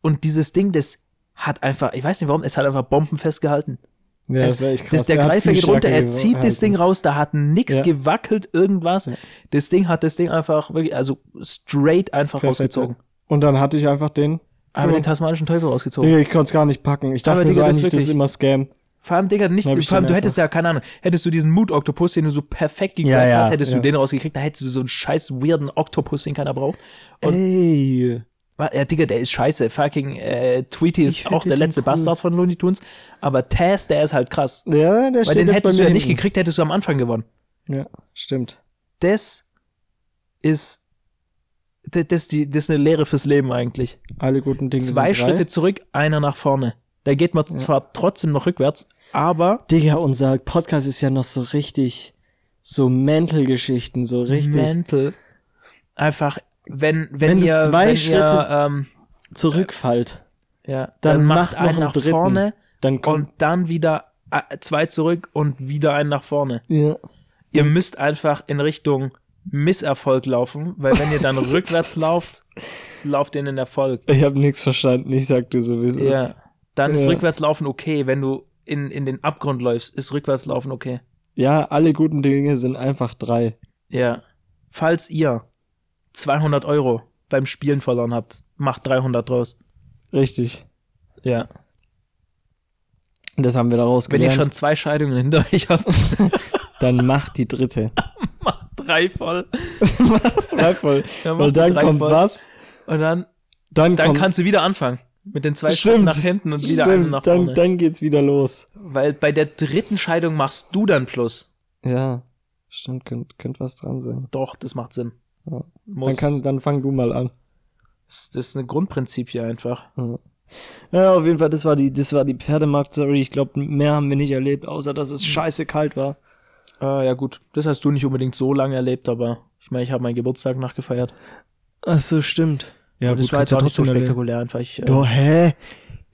Und dieses Ding, das hat einfach, ich weiß nicht warum, es hat einfach bombenfest gehalten. Ja, Es- das wäre echt krass. Das, der Er hat Greifer geht runter, er zieht das gehalten. Ding raus, da hat nix Ja. gewackelt, irgendwas. Das Ding hat das Ding einfach wirklich, also straight einfach Perfekt, rausgezogen. Und dann hatte ich einfach den. Aber Ja. den tasmanischen Teufel rausgezogen. Digga, ich konnte es gar nicht packen. Ich dachte Aber mir so Digga, das eigentlich, das ist immer Scam. Vor allem, Digga, nicht, Dann vor allem, du hättest ja, keine Ahnung, hättest du diesen Mut-Oktopus, den du so perfekt gegrabt Ja, ja, hast, hättest ja. du den rausgekriegt, da hättest du so einen scheiß weirden Oktopus, den keiner braucht. Und- Ey. Ja, Digga, der ist scheiße. Fucking äh, Tweety ist auch der letzte cool. Bastard von Looney Tunes. Aber Taz, der ist halt krass. Ja, der Weil steht den jetzt bei hättest mir du ja nicht gekriegt, hättest du am Anfang gewonnen. Ja, stimmt. Das ist, das, das, ist die, das ist eine Lehre fürs Leben eigentlich. Alle guten Dinge Zwei sind drei. Schritte zurück, einer nach vorne. Da geht man zwar trotzdem noch rückwärts, aber Digga, unser Podcast ist ja noch so richtig so Mental-Geschichten, so richtig mental. Einfach, wenn, wenn, Wenn ihr, zwei wenn Schritte ihr, ähm, zurückfallt. ja, dann dann, macht macht einen nach dritten. vorne Dann kommt. und dann wieder äh, zwei zurück und wieder einen nach vorne. ja. ihr müsst einfach in Richtung Misserfolg laufen, weil wenn ihr dann rückwärts lauft, lauft ihr in den Erfolg. Ich habe nichts verstanden. Ich sag dir so, wie es Ja. ist. Dann ist Ja. Rückwärtslaufen okay. Wenn du in, in den Abgrund läufst, ist Rückwärtslaufen okay. Ja, alle guten Dinge sind einfach drei. Ja. Falls ihr 200 Euro beim Spielen verloren habt, macht 300 draus. Richtig. Ja. Und das haben wir daraus Wenn ihr gelernt. schon zwei Scheidungen hinter euch habt, Dann macht die dritte. Drei voll. drei voll. Ja, Weil dann kommt voll. was? Und dann, Dann, dann kommt. kannst du wieder anfangen. Mit den zwei Schritten Stimmt. nach hinten und wieder einen Stimmt, nach dann, vorne. dann geht's wieder los. Weil bei der dritten Scheidung machst du dann Plus. Ja. Stimmt, könnte könnt was dran sein. Doch, das macht Sinn. Ja. Dann, kann, dann fang du mal an. das ist ein Grundprinzip hier einfach. Ja. Ja, auf jeden Fall, das war die, das war die Pferdemarkt-Story. Ich glaube, mehr haben wir nicht erlebt, außer dass es scheiße kalt war. Ah, ja gut, das hast du nicht unbedingt so lange erlebt, aber ich meine, ich habe meinen Geburtstag nachgefeiert. Ach so, stimmt. Ja, Und das war jetzt auch nicht so spektakulär, einfach ich, äh, Doch, hä?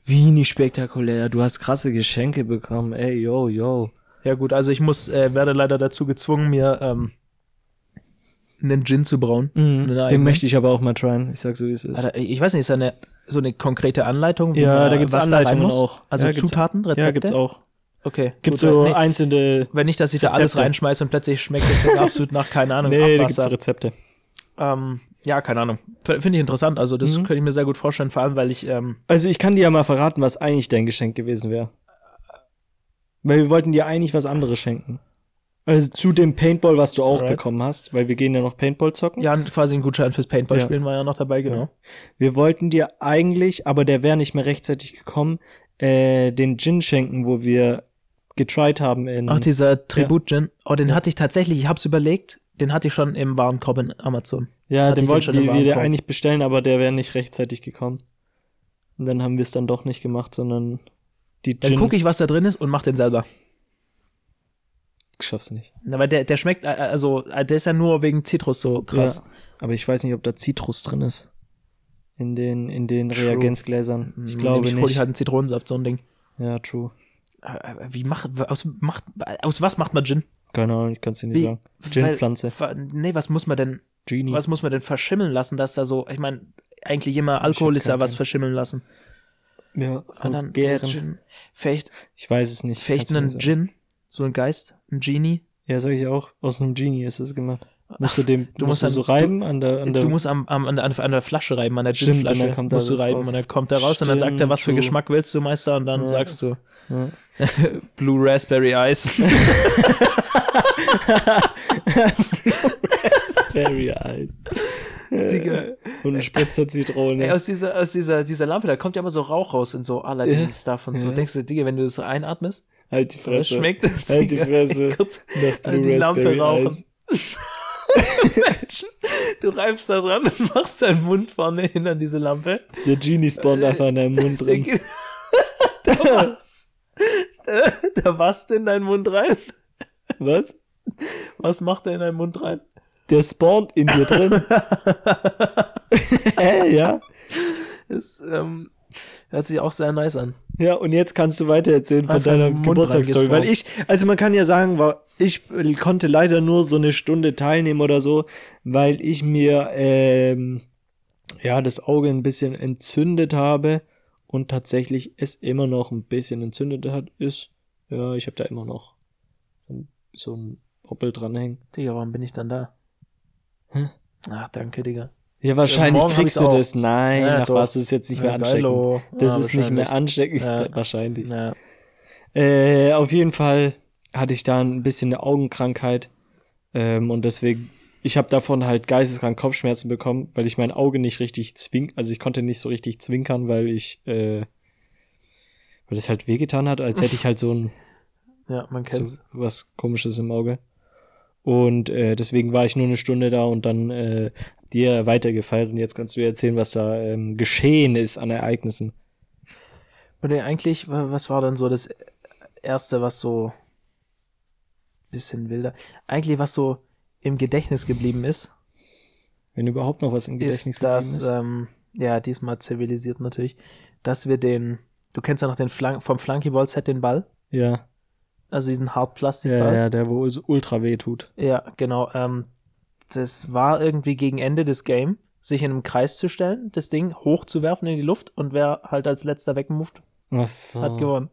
Wie nicht spektakulär? Du hast krasse Geschenke bekommen. Ey, yo, yo. Ja gut, also ich muss, äh, werde leider dazu gezwungen, mir ähm, einen Gin zu brauen. Eine Den eigene. möchte ich aber auch mal tryen. Ich sag so, wie es ist. Alter, ich weiß nicht, ist da eine, so eine konkrete Anleitung? Ja, man- da gibt's Anleitungen auch. Also Ja, Zutaten, Rezepte? ja, gibt's auch. Okay. Gibt gut, so nee, einzelne. wenn nicht, dass ich da alles Rezepte. reinschmeiße und plötzlich schmeckt es absolut nach, keine Ahnung, Nee, da gibt's Abwasser. Rezepte. Ähm, ja, keine Ahnung. Finde ich interessant. Also, das Mhm. könnte ich mir sehr gut vorstellen, vor allem, weil ich, ähm, Also ich kann dir ja mal verraten, was eigentlich dein Geschenk gewesen wäre. Weil wir wollten dir eigentlich was anderes schenken. Also zu dem Paintball, was du auch Alright. bekommen hast, weil wir gehen ja noch Paintball zocken. ja, quasi ein Gutschein fürs Paintball-Spielen Ja. war ja noch dabei, genau. Wir wollten dir eigentlich, aber der wäre nicht mehr rechtzeitig gekommen, äh, den Gin schenken, wo wir getried haben in. Ach, dieser Tribut-Gin. Oh, den hatte ich tatsächlich, ich hab's überlegt, den hatte ich schon im Warenkorb in Amazon. ja, hatte den ich wollten wir Warenkorb. eigentlich bestellen, aber der wäre nicht rechtzeitig gekommen. Und dann haben wir es dann doch nicht gemacht, sondern die Dann Gin. gucke ich, was da drin ist und mach den selber. ich schaff's nicht. Na, weil der, der schmeckt, äh, also, äh, der ist ja nur wegen Zitrus so krass. Ja, aber ich weiß nicht, ob da Zitrus drin ist. In den, in den True. Reagenzgläsern. Ich Hm, glaube ich hol ich nicht. halt einen Zitronensaft, so ein Ding. Ja, true. Äh, Wie macht, aus, macht, aus was macht man Gin? Keine Ahnung, ich kann es dir nicht Wie? sagen. Ginpflanze. Nee, was muss man denn, Genie. was muss man denn verschimmeln lassen, dass da so, ich meine, eigentlich immer Alkohol ist ja was verschimmeln lassen. Ja, Und dann Gären. Gin. Vielleicht, Ich weiß es nicht. vielleicht einen. Gin, so ein Geist, ein Genie. Ja, sag ich auch. Aus einem Genie ist es gemacht. Musst du dem, du musst musst du so dann- du- reiben an der, an der Du musst am, am, an, der, an der Flasche reiben, an der Stimmt, Ginflasche dann kommt da musst du das reiben raus. und dann kommt er raus und dann sagt er, was für Stimmt, Geschmack willst du, Meister? Und dann Ja. sagst du ja. Blue Raspberry Ice. Very Ice. Digga. Und ein Spritzer Zitrone. Ey, aus dieser, aus dieser, dieser Lampe, da kommt ja immer so Rauch raus und so Aladdin-Stuff und so. Ja. Denkst du, Digga, wenn du das einatmest, halt die das Fresse. schmeckt das. Halt die. Fresse. Kurz Nach die Blue Lampe Raspberry rauchen. Ice. Du reibst da dran und machst deinen Mund vorne hin an diese Lampe. Der Genie spawnt einfach in deinem Mund Der drin. da was? Da, da was in deinen Mund rein? Was? Was macht er in deinen Mund rein? Der spawnt in dir drin. Hä, ja? Das ähm, hört sich auch sehr nice an. Ja, und jetzt kannst du weiter erzählen von Einfach deiner Geburtstagsstory. Weil ich, also man kann ja sagen, war, ich konnte leider nur so eine Stunde teilnehmen oder so, weil ich mir ähm, ja das Auge ein bisschen entzündet habe und tatsächlich es immer noch ein bisschen entzündet hat, ist. Ja, ich habe da immer noch so ein Poppel dranhängen. Digga, warum bin ich dann da? Hä? Ach, danke, Digga. Ja, wahrscheinlich morgen hab kriegst du das. Nein, Ja, nach doch. was ist jetzt nicht mehr ansteckend. Das Ja, ist nicht mehr wahrscheinlich. ansteckend. Ja. Wahrscheinlich. Äh, auf jeden Fall hatte ich da ein bisschen eine Augenkrankheit. Ähm, und deswegen, ich habe davon halt geisteskrank Kopfschmerzen bekommen, weil ich mein Auge nicht richtig zwink, also ich konnte nicht so richtig zwinkern, weil ich, äh, weil es halt wehgetan hat, als hätte ich halt so ein ja, man so kennt's. was komisches im Auge. Und äh, deswegen war ich nur eine Stunde da und dann äh, ihr weitergefeiert und jetzt kannst du erzählen, was da ähm, geschehen ist an Ereignissen. Und eigentlich, wa- was war dann so das erste, was so bisschen wilder, eigentlich was so im Gedächtnis geblieben ist, Wenn überhaupt noch was im Gedächtnis ist das, geblieben ähm, ja, diesmal zivilisiert natürlich, dass wir den, du kennst ja noch den Flank, vom Flunkyball-Set den Ball, Ja, also diesen ja, Hartplastikball. ja, der, wo es ultra weh tut. Ja, genau. Ähm, das war irgendwie gegen Ende des Game, sich in einem Kreis zu stellen, das Ding hochzuwerfen in die Luft und wer halt als letzter wegmoved, Was? hat gewonnen.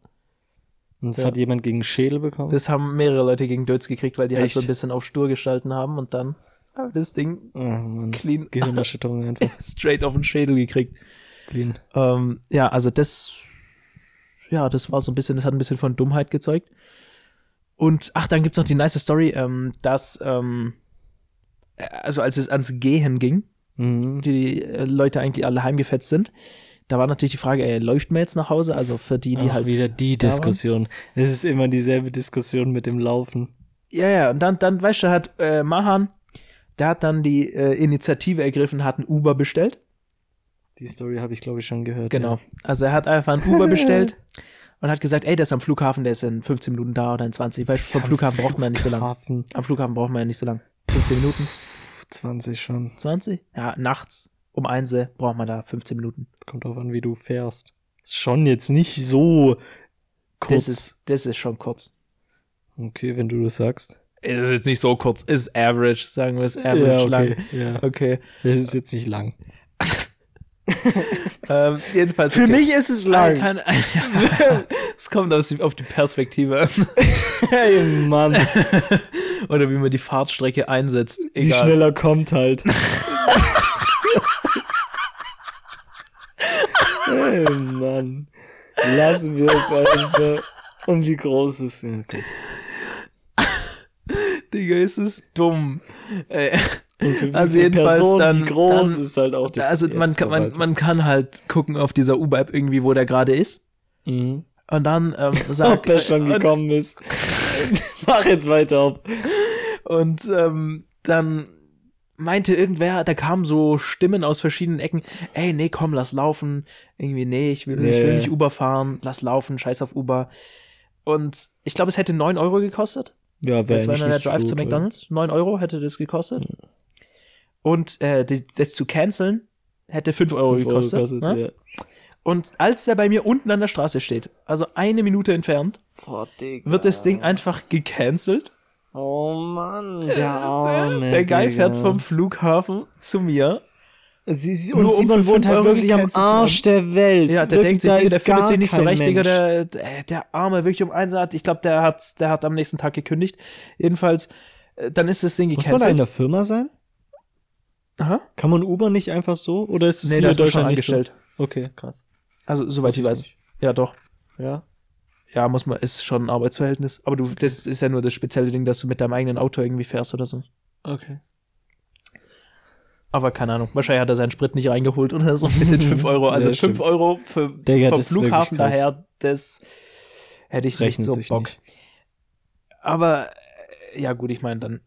Und das Ja. hat jemand gegen Schädel bekommen? Das haben mehrere Leute gegen Dötz gekriegt, weil die halt Echt? so ein bisschen auf stur gestalten haben und dann haben das Ding oh, Mann. clean Gehirnerschütterung einfach. straight auf den Schädel gekriegt. Clean. Ähm, ja, also das, ja, das war so ein bisschen, das hat ein bisschen von Dummheit gezeugt. Und ach, dann gibt's noch die nice Story, ähm, dass, ähm, äh, also als es ans Gehen ging, Mhm. die äh, Leute eigentlich alle heimgefetzt sind, da war natürlich die Frage, ey, läuft man jetzt nach Hause? Also für die, die Auch halt. wieder die. Diskussion. Es ist immer dieselbe Diskussion mit dem Laufen. Ja, ja, und dann, dann, weißt du, hat äh, Mahan, der hat dann die äh, Initiative ergriffen, hat ein Uber bestellt. Die Story habe ich, glaube ich, schon gehört. Genau. Also er hat einfach ein Uber bestellt und hat gesagt, ey, der ist am Flughafen, der ist in 15 Minuten da oder in 20. Weil vom Flughafen braucht man ja nicht so lange. Am Flughafen braucht man ja nicht so lange. 15 Minuten, 20 schon. 20? Ja, nachts um 1 braucht man da 15 Minuten. Kommt drauf an, wie du fährst. Ist schon jetzt nicht so kurz. Das ist, das ist schon kurz. okay, wenn du das sagst. Ist jetzt nicht so kurz, ist average, sagen wir es average ja, okay. lang. Ja. Okay. Das ist jetzt nicht lang. Ähm, jedenfalls. Für okay. mich ist es lang. Kann, es kommt auf die, auf die Perspektive an. hey, Mann. Oder wie man die Fahrtstrecke einsetzt. Wie Egal. schneller kommt halt. hey, Mann. Lassen wir es einfach. Und wie groß ist es? Okay. Digga, ist es dumm. Äh, wie Also jedenfalls Personen, dann- wie groß dann- ist halt auch die also man kann, man, man kann halt gucken auf dieser Uber-App irgendwie, wo der gerade ist. mhm. Und dann ähm, Ob sagt er schon und, gekommen ist. Mach jetzt weiter auf. und ähm, dann meinte irgendwer, da kamen so Stimmen aus verschiedenen Ecken, ey, nee, komm, lass laufen. Irgendwie, nee, ich will, nicht, ich will Nee. nicht Uber fahren, lass laufen, scheiß auf Uber. Und ich glaube, es hätte 9 Euro gekostet. Ja, Das war dann der so Drive zu teuer. McDonalds. 9 Euro hätte das gekostet. Und äh, das, zu canceln hätte 5 Euro Fünf gekostet. kostet, ne? ja. Und als der bei mir unten an der Straße steht, also eine Minute entfernt, Boah, wird das Ding einfach gecancelt. Oh Mann, der arme. der Guy Digga. fährt vom Flughafen zu mir. Sie, sie, und Simon wohnt halt wirklich am gecancelt Arsch der Welt. Ja, der wirklich, denkt sich, Digga, der findet sich nicht zurecht, Digga, der, der, der Arme wirklich um eins hat. Ich glaube, der hat, der hat am nächsten Tag gekündigt. Jedenfalls, äh, dann ist das Ding Muss man da in gecancelt. der Firma sein? Aha. Kann man Uber nicht einfach so? Oder ist es Nee, hier in Deutschland nicht so? angestellt. Okay, krass. Also, soweit ich weiß. nicht. Ja, doch. Ja. Ja, muss man, ist schon ein Arbeitsverhältnis. Aber du, das ist ja nur das spezielle Ding, dass du mit deinem eigenen Auto irgendwie fährst oder so. Okay. Aber keine Ahnung. Wahrscheinlich hat er seinen Sprit nicht reingeholt oder so mit den 5 Euro. Also Ja, 5 stimmt. Euro für, Digga, vom Flughafen daher, das hätte ich Rechnet nicht so Bock. nicht. Aber äh, ja, gut, ich meine dann,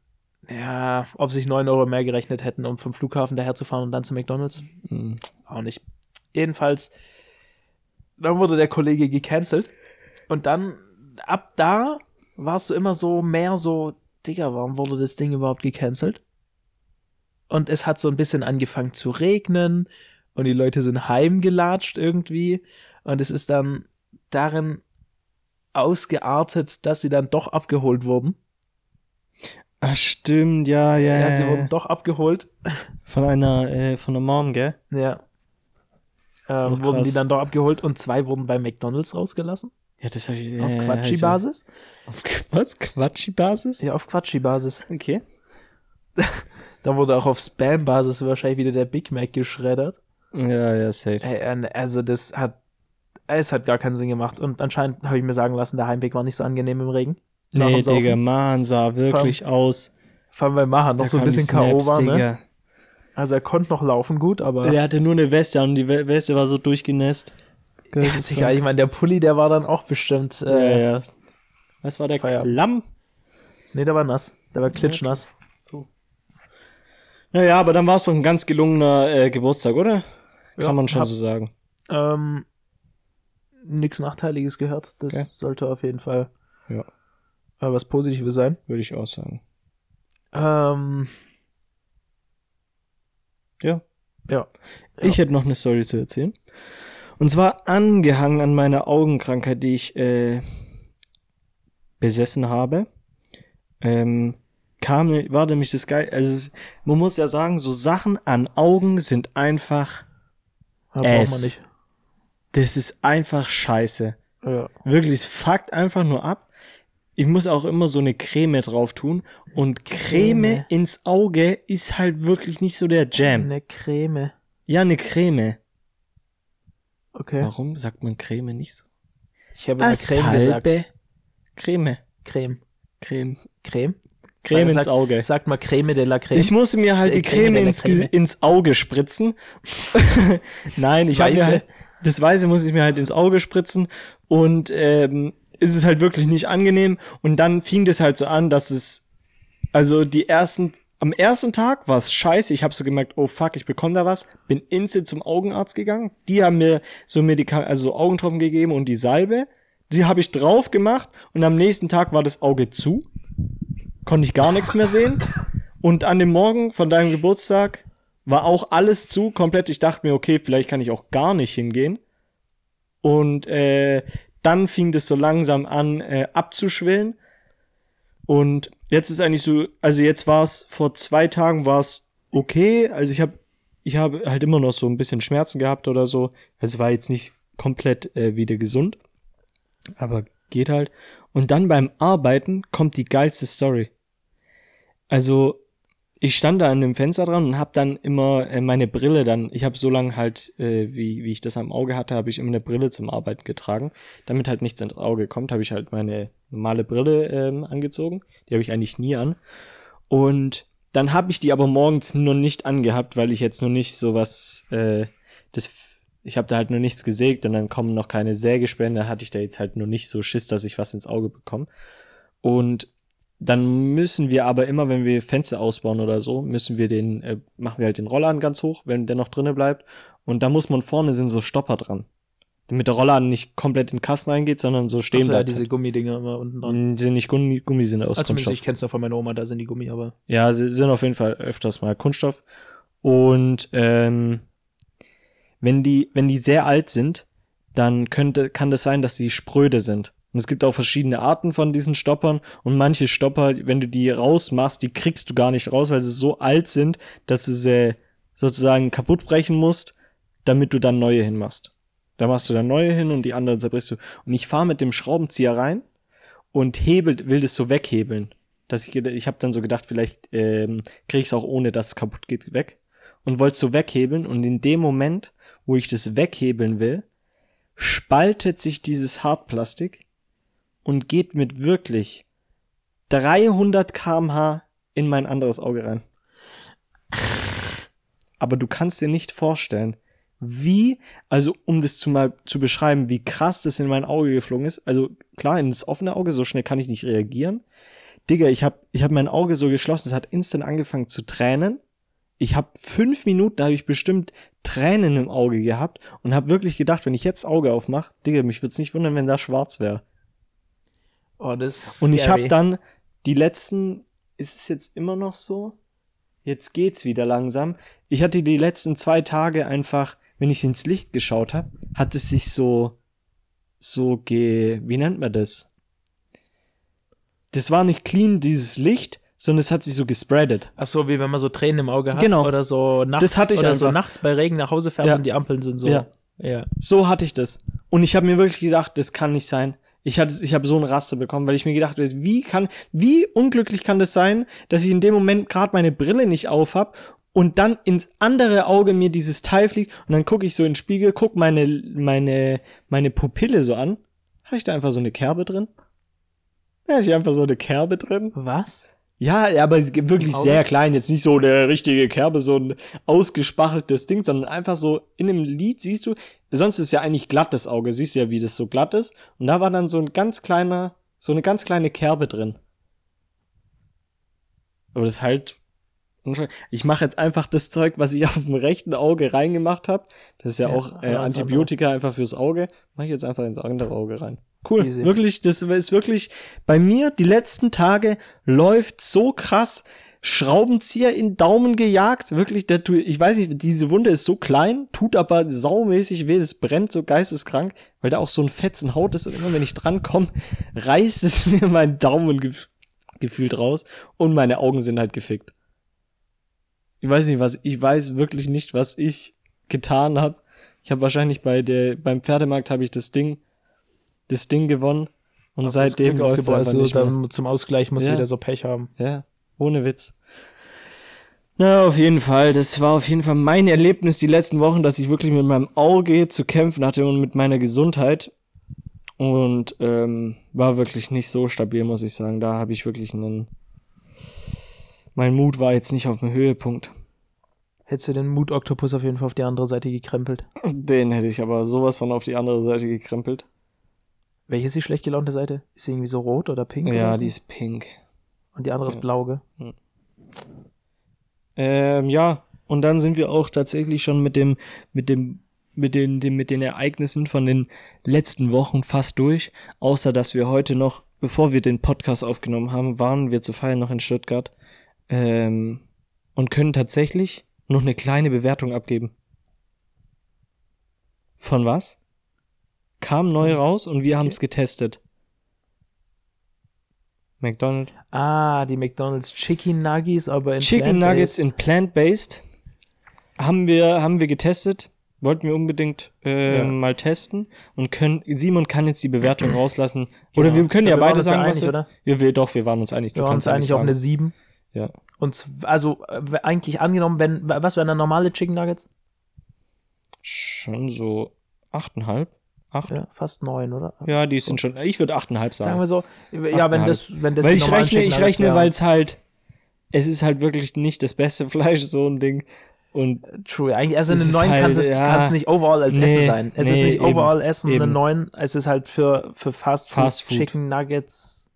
ja, ob sich 9 Euro mehr gerechnet hätten, um vom Flughafen daher zu fahren und dann zu McDonalds, Mhm. auch nicht. Jedenfalls, dann wurde der Kollege gecancelt. Und dann, ab da, warst du immer so mehr so, Digga, warum wurde das Ding überhaupt gecancelt? Und es hat so ein bisschen angefangen zu regnen und die Leute sind heimgelatscht irgendwie. Und es ist dann darin ausgeartet, dass sie dann doch abgeholt wurden. Ah, stimmt, ja, ja. Ja, sie wurden doch abgeholt. Von einer, äh, von der Mom, gell? Ja. Ähm, wurden die dann doch abgeholt und zwei wurden bei McDonalds rausgelassen. Ja, das habe ich. Auf ja, Quatschi-Basis? Auf was? Quatschi-Basis? Ja, auf Quatschi-Basis. Okay. Da wurde auch auf Spam-Basis wahrscheinlich wieder der Big Mac geschreddert. Ja, ja, safe. Also das hat, es hat gar keinen Sinn gemacht. Und anscheinend habe ich mir sagen lassen, der Heimweg war nicht so angenehm im Regen. Nach Nee. Digga, Mann, sah wirklich aus. Vor allem, weil Mahan noch Da so ein bisschen K.O. War, ne? Also er konnte noch laufen gut, aber Der hatte nur eine Weste an und die We- Weste war so durchgenässt. ja, ist egal. Ich meine, der Pulli, der war dann auch bestimmt, Ja, äh, ja. Was war der Feier. Klamm? nee, der war nass. Der war klitschnass. Naja, aber dann war es doch ein ganz gelungener äh, Geburtstag, oder? Kann Ja, man schon hab- so sagen. Ähm, nix Nachteiliges gehört. Das Okay. sollte auf jeden Fall Ja. äh, was Positives sein. Würde ich auch sagen. Ähm, Ja. ja. Ich hätte noch eine Story zu erzählen. Und zwar angehangen an meiner Augenkrankheit, die ich äh, besessen habe. Ähm, kam, war nämlich das geil. Also man muss ja sagen, so Sachen an Augen sind einfach, Ja, braucht man nicht. das ist einfach scheiße. Ja. Wirklich, es fuckt einfach nur ab. Ich muss auch immer so eine Creme drauf tun. Und Creme, Creme. ins Auge ist halt wirklich nicht so der Jam. Eine Creme. Ja, eine Creme. Okay. Warum sagt man Creme nicht so? Ich habe immer Creme gesagt. Creme. Creme. Creme. Creme? Creme Sag- ins Auge. Sagt mal Creme de la Creme. Ich musste mir halt Sehr die Creme Creme ins, ins Auge spritzen. Nein, Das ich habe mir halt, das Weiße muss ich mir halt ins Auge spritzen und ähm, ist es halt wirklich nicht angenehm. Und dann fing das halt so an, dass es, also die ersten, am ersten Tag war es scheiße. Ich habe so gemerkt, oh fuck, ich bekomme da was. Bin instant zum Augenarzt gegangen. Die haben mir so Medikamente, also so Augentropfen gegeben und die Salbe. Die habe ich drauf gemacht und am nächsten Tag war das Auge zu. Konnte ich gar nichts mehr sehen. Und an dem Morgen von deinem Geburtstag war auch alles zu, komplett. Ich dachte mir, okay, vielleicht kann ich auch gar nicht hingehen. Und äh, dann fing das so langsam an äh, abzuschwillen. Und jetzt ist eigentlich so, also jetzt war es vor zwei Tagen war es okay. Also ich habe ich habe halt immer noch so ein bisschen Schmerzen gehabt oder so. Also war jetzt nicht komplett äh, wieder gesund, aber geht halt. Und dann beim Arbeiten kommt die geilste Story. Also ich stand da an dem Fenster dran und habe dann immer äh, meine Brille dann, ich habe so lange halt, äh, wie, wie ich das am Auge hatte, habe ich immer eine Brille zum Arbeiten getragen. Damit halt nichts ins Auge kommt, habe ich halt meine normale Brille ähm, angezogen. Die habe ich eigentlich nie an. Und dann habe ich die aber morgens nur nicht angehabt, weil ich jetzt noch nicht sowas, äh, das, ich habe da halt nur nichts gesägt und dann kommen noch keine Sägespäne, da hatte ich da jetzt halt nur nicht so Schiss, dass ich was ins Auge bekomme. Und dann müssen wir aber immer, wenn wir Fenster ausbauen oder so, müssen wir den, äh, machen wir halt den Rollladen ganz hoch, wenn der noch drinnen bleibt. Und da muss man vorne sind so Stopper dran. Damit der Rollladen nicht komplett in den Kasten reingeht, sondern so stehen Achso, ja, bleibt. diese Gummidinger immer unten dran. Mm, sind nicht Gummi, Gummi sind aus Also Kunststoff. ich kenn's noch von meiner Oma, da sind die Gummi, aber Ja, sie sind auf jeden Fall öfters mal Kunststoff. Und ähm, wenn die, wenn die sehr alt sind, dann könnte, kann das sein, dass sie spröde sind. Und es gibt auch verschiedene Arten von diesen Stoppern und manche Stopper, wenn du die rausmachst, die kriegst du gar nicht raus, weil sie so alt sind, dass du sie sozusagen kaputt brechen musst, damit du dann neue hinmachst. Da machst du dann neue hin und die anderen zerbrichst du. Und ich fahre mit dem Schraubenzieher rein und hebelt, will das so weghebeln. Dass ich, ich habe dann so gedacht, vielleicht ähm, krieg ich es auch ohne, dass es kaputt geht, weg. Und wollte so weghebeln und in dem Moment, wo ich das weghebeln will, spaltet sich dieses Hartplastik und geht mit wirklich 300 kmh in mein anderes Auge rein. Aber du kannst dir nicht vorstellen, wie, also um das zu mal zu beschreiben, wie krass das in mein Auge geflogen ist. Also klar, ins offene Auge, so schnell kann ich nicht reagieren. Digga, ich hab, ich hab mein Auge so geschlossen, es hat instant angefangen zu tränen. Ich hab fünf Minuten, habe ich bestimmt Tränen im Auge gehabt und hab wirklich gedacht, wenn ich jetzt Auge aufmache, Digga, mich würd's nicht wundern, wenn da schwarz wäre. Oh, das ist Und ich habe dann die letzten, ist es jetzt immer noch so? Jetzt geht's wieder langsam. Ich hatte die letzten zwei Tage einfach, wenn ich ins Licht geschaut habe, hat es sich so, so ge, wie nennt man das? Das war nicht clean, dieses Licht, sondern es hat sich so gespreadet. Ach so, wie wenn man so Tränen im Auge hat Genau. oder so nachts Das hatte ich oder so nachts bei Regen nach Hause fährt Ja. und die Ampeln sind so. Ja. ja. So hatte ich das. Und ich habe mir wirklich gedacht, das kann nicht sein. Ich hatte, ich habe so einen Raster bekommen, weil ich mir gedacht habe, wie kann, wie unglücklich kann das sein, dass ich in dem Moment gerade meine Brille nicht auf hab und dann ins andere Auge mir dieses Teil fliegt und dann gucke ich so in den Spiegel, guck meine, meine, meine Pupille so an. Habe ich da einfach so eine Kerbe drin? Da hatte ich einfach so eine Kerbe drin. Was? Ja, aber wirklich sehr klein. Jetzt nicht so eine richtige Kerbe, so ein ausgespachteltes Ding, sondern einfach so in dem Lied siehst du, sonst ist ja eigentlich glattes Auge, siehst du ja, wie das so glatt ist. Und da war dann so ein ganz kleiner, so eine ganz kleine Kerbe drin. Aber das ist halt. Ich mache jetzt einfach das Zeug, was ich auf dem rechten Auge reingemacht habe. Das ist ja, Ja, auch äh, Antibiotika einfach fürs Auge. Mache ich jetzt einfach ins andere Auge rein. Cool. Easy. Wirklich, das ist wirklich bei mir die letzten Tage läuft so krass. Schraubenzieher in Daumen gejagt. Wirklich, der, tu- ich weiß nicht, diese Wunde ist so klein, tut aber saumäßig weh, das brennt so geisteskrank, weil da auch so ein Fetzen Haut ist und immer wenn ich dran komme, reißt es mir meinen Daumen gef gefühlt raus und meine Augen sind halt gefickt. Ich weiß nicht, was, ich weiß wirklich nicht, was ich getan habe. Ich habe wahrscheinlich bei der, beim Pferdemarkt habe ich das Ding, das Ding gewonnen und das seitdem läuft es also nicht mehr. dann zum Ausgleich muss Ja. wieder so Pech haben. Ja, ohne Witz. Na, auf jeden Fall. Das war auf jeden Fall mein Erlebnis die letzten Wochen, dass ich wirklich mit meinem Auge zu kämpfen hatte und mit meiner Gesundheit. Und ähm, war wirklich nicht so stabil, muss ich sagen. Da habe ich wirklich einen. Mein Mut war jetzt nicht auf dem Höhepunkt. Hättest du den Mut-Oktopus auf jeden Fall auf die andere Seite gekrempelt. Den hätte ich aber sowas von auf die andere Seite gekrempelt. Welche ist die schlecht gelaunte Seite? Ist sie irgendwie so rot oder pink? Ja, oder die ist pink. Und die andere ist Ja. blau, gell? Ähm, ja, und dann sind wir auch tatsächlich schon mit dem, mit dem, mit den, dem, mit den Ereignissen von den letzten Wochen fast durch. Außer, dass wir heute noch, bevor wir den Podcast aufgenommen haben, waren wir zu feiern noch in Stuttgart. Ähm, und können tatsächlich noch eine kleine Bewertung abgeben. Von was? Kam neu raus und wir haben es getestet. McDonald's. Ah, die McDonald's Chicken Nuggies, aber in Chicken Nuggets in Plant-Based. Haben wir, haben wir getestet. Wollten wir unbedingt äh, Ja. mal testen und können, Simon kann jetzt die Bewertung rauslassen. Oder Genau. wir können ja wir waren beide ja sagen, was einig, wir, oder? Ja, wir, doch, wir waren uns einig. Wir waren uns eigentlich auf eine 7. Ja. Und also eigentlich angenommen, wenn, was wären dann normale Chicken Nuggets? Schon so achteinhalb, acht. Ja, Ja, fast 9, oder? die sind schon, ich würde achteinhalb sagen. Sagen wir so. Ja, wenn das, wenn das weil ich rechne, ich rechne, weil es halt, es ist halt wirklich nicht das beste Fleisch, so ein Ding. Und True, eigentlich, also eine Es ist 9 kann halt, es ja. nicht overall als Nee, Essen sein. Es ist nee, nicht eben, overall Essen, eine eben. 9. Es ist halt für, für Fast Food, Fast Food. Chicken Nuggets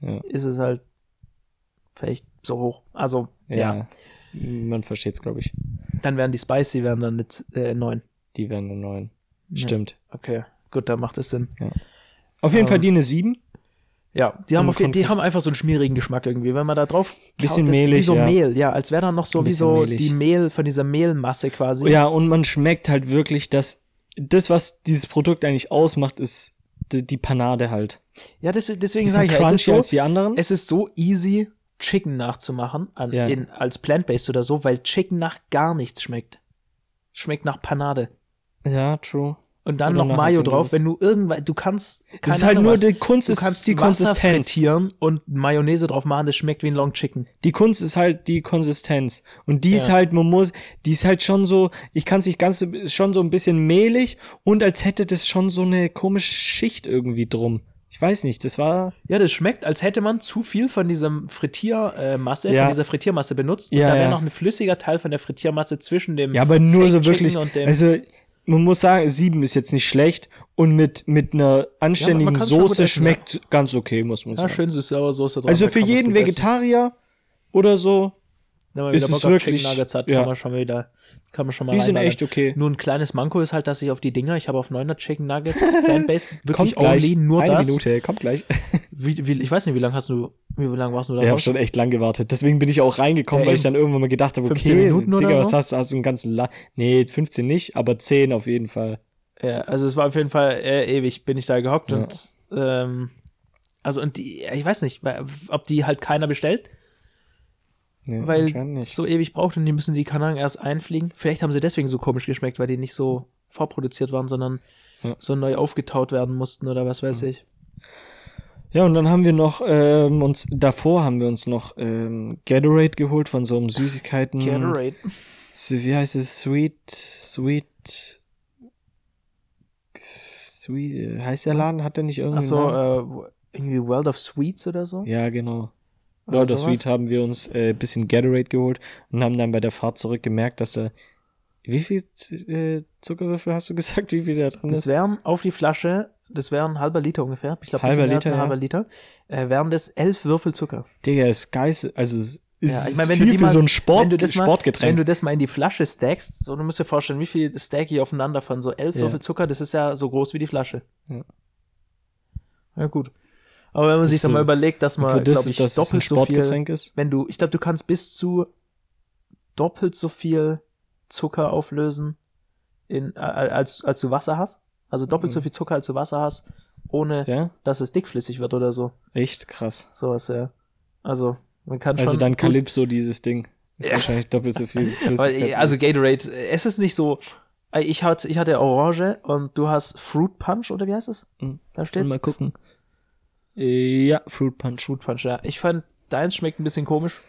Ja. ist es halt vielleicht so hoch. Also, ja. ja, man versteht's, glaube ich. Dann wären die Spicy, wären dann jetzt äh, 9. Die wären eine neun. Ja. Stimmt. Okay, gut, dann macht es Sinn. Auf jeden Ähm, Fall die eine sieben. Ja, die haben, auf, die haben einfach so einen schmierigen Geschmack irgendwie. Wenn man da drauf Bisschen kaut, mehlig, Wie so ja. Mehl, ja, als wäre da noch so wie so mehlig. die Mehl von dieser Mehlmasse quasi. Ja, und man schmeckt halt wirklich, dass das, was dieses Produkt eigentlich ausmacht, ist die, die Panade halt. Ja, das, deswegen sage ich, ja, es ist, crunchy als so, die anderen. es ist so easy, Chicken nachzumachen an, Ja. in, als Plant-Based oder so, weil Chicken nach gar nichts schmeckt. Schmeckt nach Panade. Ja, true. Und dann Oder noch Mayo drauf, wenn du irgendwann, du kannst, Das ist halt nur was, die Kunst, du ist kannst die Wasser Konsistenz. frittieren und Mayonnaise drauf machen, das schmeckt wie ein Long Chicken. Die Kunst ist halt die Konsistenz. Und die ist Ja. halt, man muss, die ist halt schon so, ich kann es nicht ganz ist schon so ein bisschen mehlig und als hätte das schon so eine komische Schicht irgendwie drum. Ich weiß nicht, das war, Ja, das schmeckt, als hätte man zu viel von diesem Frittiermasse, Ja. von dieser Frittiermasse benutzt. Ja, und da wäre ja. noch ein flüssiger Teil von der Frittiermasse zwischen dem. ja, aber nur Fake so wirklich, und dem- also, man muss sagen, sieben ist jetzt nicht schlecht und mit, mit einer anständigen gut Soße essen, schmeckt ganz okay, muss man ja, sagen. schön süß-saure Soße drauf. also für jeden gut essen. Vegetarier oder so, Wenn man ist wieder Bock wirklich- Chicken Nuggets hat, ja. kann man schon wieder, kann man schon mal die sind echt okay. Nur ein kleines Manko ist halt, dass ich auf die Dinger, ich habe auf 9er Chicken Nuggets, Plant-Based, wirklich Kommt gleich, only, nur eine das. Minute, kommt gleich. Wie, wie, ich weiß nicht, wie lange hast du, wie lange warst du da Ich habe schon echt lang gewartet. Deswegen bin ich auch reingekommen, Ja, weil ich dann irgendwann mal gedacht habe, 15 okay, Minuten Digga, so? was hast du? Hast du einen ganzen La Nee, 15 nicht, aber 10 auf jeden Fall. Ja, also es war auf jeden Fall äh, ewig, bin ich da gehockt Ja. und ähm, also und die, ich weiß nicht, ob die halt keiner bestellt, Nee, weil es so ewig braucht und die müssen die Kanaren erst einfliegen. Vielleicht haben sie deswegen so komisch geschmeckt, weil die nicht so vorproduziert waren, sondern Ja. so neu aufgetaut werden mussten oder was weiß ich. Ja, und dann haben wir noch ähm, uns, davor haben wir uns noch ähm, Gatorade geholt von so einem Süßigkeiten. Gatorade. Wie heißt es? Sweet, Sweet, Sweet, heißt der Laden? Hat der nicht irgendwie Achso, äh, irgendwie World of Sweets oder so? Ja, genau. Oder Lord of? Sweet haben wir uns äh, bisschen Gatorade geholt und haben dann bei der Fahrt zurück gemerkt, dass er, wie viel äh, Zuckerwürfel hast du gesagt, wie viel da drin Das ist? wären auf die Flasche, das wären ein halber Liter ungefähr. Ich glaube, Liter, ein ja. halber Liter. Äh, wären das elf Würfel Zucker. Digga, ist geil, also es ist Ja, ich meine, wenn viel du für mal, so ein Sport, wenn du das mal, Sportgetränk. wenn du das mal in die Flasche stackst, so du musst dir vorstellen, wie viel stack ich aufeinander von so elf Ja. Würfel Zucker, das ist ja so groß wie die Flasche. Ja. Ja, gut. Aber wenn man Das sich dann so- mal überlegt, dass man, das, glaube ich, ein doppelt so viel, ist. wenn du, ich glaube, du kannst bis zu doppelt so viel Zucker auflösen, in, äh, als, als du Wasser hast. Also doppelt so Mhm. viel Zucker, als du Wasser hast, ohne Ja, dass es dickflüssig wird oder so. echt krass. Sowas, ja. Also, man kann Also schon. dann gut- Calypso, dieses Ding. Ist Ja. wahrscheinlich doppelt so viel Aber, Flüssigkeit. also Gatorade, äh, es ist nicht so. äh, Ich hatte, ich hatte Orange und du hast Fruit Punch oder wie heißt es? Mhm. Da steht's. mal gucken. Ja, Fruit Punch. Fruit Punch, ja. Ich fand, deins schmeckt ein bisschen komisch.